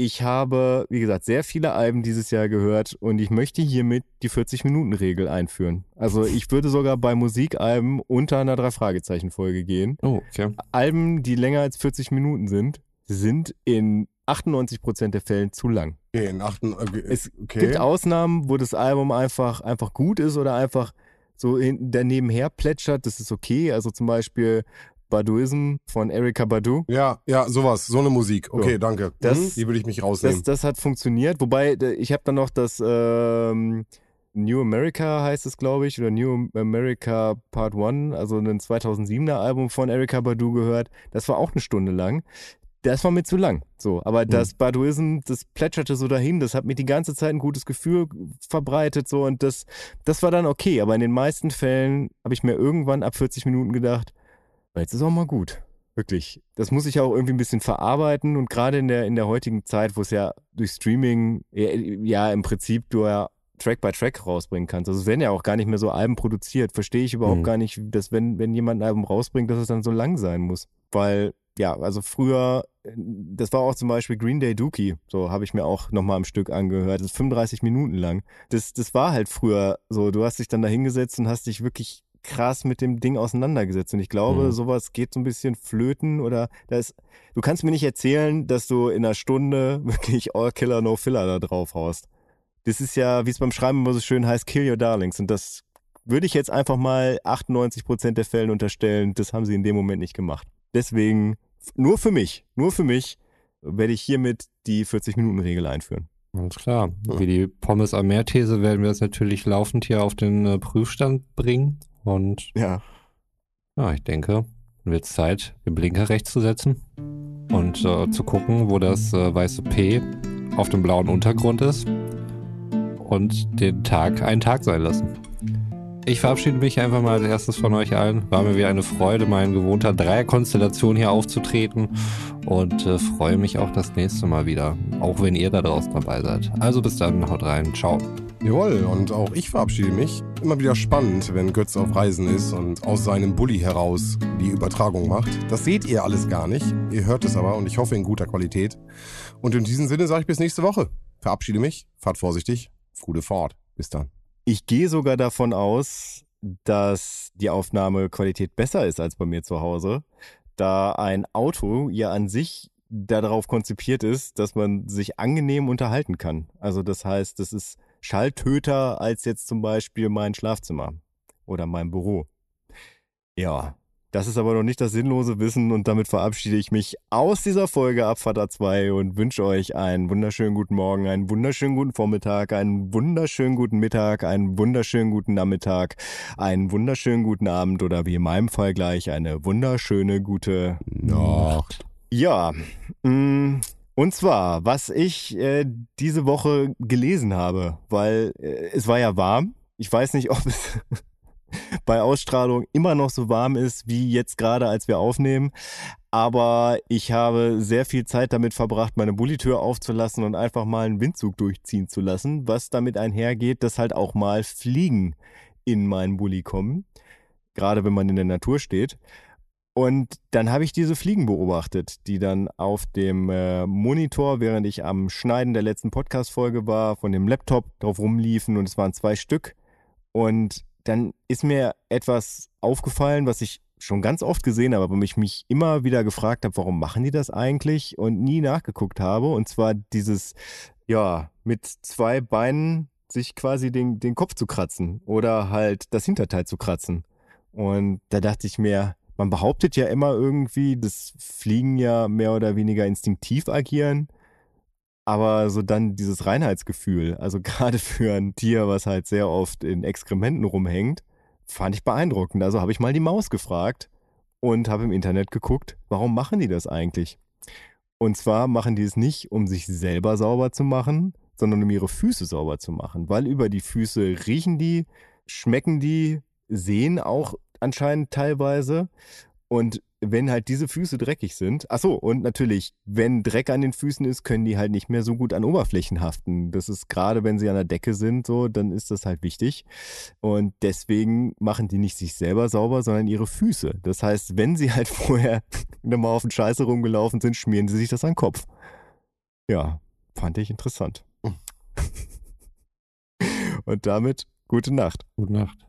Ich habe, wie gesagt, sehr viele Alben dieses Jahr gehört und ich möchte hiermit die 40-Minuten-Regel einführen. Also ich würde sogar bei Musikalben unter einer Drei-Fragezeichen-Folge gehen. Oh, okay. Alben, die länger als 40 Minuten sind, sind in 98 Prozent der Fällen zu lang. Okay, in achten, okay. Es gibt Ausnahmen, wo das Album einfach, einfach gut ist oder einfach so daneben her plätschert. Das ist okay. Also zum Beispiel Baduism von Erika Badu. Ja, ja, sowas, so eine Musik. Okay, So. danke. Das- Mhm, die würde ich mich Das, rausnehmen. das hat funktioniert. Wobei, ich habe dann noch das ähm, New America heißt es, glaube ich, oder New America Part 1, also ein 2007er Album von Erika Badu gehört. Das war auch eine Stunde lang. Das war mir zu lang. So, aber das Baduism, das plätscherte so dahin, das hat mir die ganze Zeit ein gutes Gefühl verbreitet, so und das, das war dann okay. Aber in den meisten Fällen habe ich mir irgendwann ab 40 Minuten gedacht, jetzt ist auch mal gut. Wirklich. Das muss ich auch irgendwie ein bisschen verarbeiten und gerade in der, in der heutigen Zeit, wo es ja durch Streaming ja, ja im Prinzip du ja Track by Track rausbringen kannst. Also es werden ja auch gar nicht mehr so Alben produziert. Verstehe ich überhaupt Mhm. gar nicht, dass wenn, wenn jemand ein Album rausbringt, dass es dann so lang sein muss. Weil, ja, also früher, äh, das war auch zum Beispiel Green Day Dookie, so habe ich mir auch nochmal am Stück angehört. Das ist 35 Minuten lang. Das, das war halt früher so. Du hast dich dann da hingesetzt und hast dich wirklich krass mit dem Ding auseinandergesetzt. Und ich glaube, Mhm. sowas geht so ein bisschen flöten oder da ist, du kannst mir nicht erzählen, dass du in einer Stunde *laughs* wirklich All Killer No Filler da drauf haust. Das ist ja, wie es beim Schreiben immer so schön heißt, Kill Your Darlings. Und das würde ich jetzt einfach mal 98 Prozent der Fällen unterstellen, das haben sie in dem Moment nicht gemacht. Deswegen, nur für mich, nur für mich, werde ich hiermit die 40-Minuten-Regel einführen. Alles klar. Wie die Pommes am Meer-These werden wir das natürlich laufend hier auf den äh, Prüfstand bringen. Und Ja. ja, ich denke, dann wird es Zeit, den Blinker rechts zu setzen und äh, zu gucken, wo das äh, weiße P auf dem blauen Untergrund ist und den Tag einen Tag sein lassen. Ich verabschiede mich einfach mal als erstes von euch allen. War mir wieder eine Freude, in gewohnter Dreierkonstellation hier aufzutreten und äh, freue mich auch das nächste Mal wieder, auch wenn ihr da draußen dabei seid. Also bis dann, haut rein, ciao. Jawohl, und auch ich verabschiede mich. Immer wieder spannend, wenn Götz auf Reisen ist und aus seinem Bulli heraus die Übertragung macht. Das seht ihr alles gar nicht. Ihr hört es aber und ich hoffe in guter Qualität. Und in diesem Sinne sage ich bis nächste Woche. Verabschiede mich, fahrt vorsichtig, gute Fahrt. Bis dann. Ich gehe sogar davon aus, dass die Aufnahmequalität besser ist als bei mir zu Hause, da ein Auto ja an sich darauf konzipiert ist, dass man sich angenehm unterhalten kann. Also das heißt, das ist schalltöter als jetzt zum Beispiel mein Schlafzimmer oder mein Büro. Ja, das ist aber noch nicht das sinnlose Wissen und damit verabschiede ich mich aus dieser Folge Abfahrt A2 und wünsche euch einen wunderschönen guten Morgen, einen wunderschönen guten Vormittag, einen wunderschönen guten Mittag, einen wunderschönen guten Nachmittag, einen wunderschönen guten Abend oder wie in meinem Fall gleich eine wunderschöne gute Nacht. ja, mh, und zwar, was ich äh, diese Woche gelesen habe, weil äh, es war ja warm. Ich weiß nicht, ob es *laughs* bei Ausstrahlung immer noch so warm ist wie jetzt gerade, als wir aufnehmen. Aber ich habe sehr viel Zeit damit verbracht, meine Bullitür aufzulassen und einfach mal einen Windzug durchziehen zu lassen, was damit einhergeht, dass halt auch mal Fliegen in meinen Bulli kommen. Gerade wenn man in der Natur steht. Und dann habe ich diese Fliegen beobachtet, die dann auf dem äh, Monitor, während ich am Schneiden der letzten Podcast-Folge war, von dem Laptop drauf rumliefen und es waren zwei Stück. Und dann ist mir etwas aufgefallen, was ich schon ganz oft gesehen habe, aber mich mich immer wieder gefragt habe, warum machen die das eigentlich und nie nachgeguckt habe. Und zwar dieses, ja, mit zwei Beinen sich quasi den, den Kopf zu kratzen oder halt das Hinterteil zu kratzen. Und da dachte ich mir, man behauptet ja immer irgendwie, dass Fliegen ja mehr oder weniger instinktiv agieren. Aber so dann dieses Reinheitsgefühl, also *laughs* gerade für ein Tier, was halt sehr oft in Exkrementen rumhängt, fand ich beeindruckend. Also habe ich mal die Maus gefragt und habe im Internet geguckt, warum machen die das eigentlich? Und zwar machen die es nicht, um sich selber sauber zu machen, sondern um ihre Füße sauber zu machen. Weil über die Füße riechen die, schmecken die, sehen auch anscheinend teilweise. Und wenn halt diese Füße dreckig sind, ach so, und natürlich, wenn Dreck an den Füßen ist, können die halt nicht mehr so gut an Oberflächen haften. Das ist gerade, wenn sie an der Decke sind, so, dann ist das halt wichtig. Und deswegen machen die nicht sich selber sauber, sondern ihre Füße. Das heißt, wenn sie halt *laughs* vorher nochmal auf den Scheiße rumgelaufen sind, schmieren sie sich das an den Kopf. Ja, Fand ich interessant. *laughs* Und damit gute Nacht. Gute Nacht.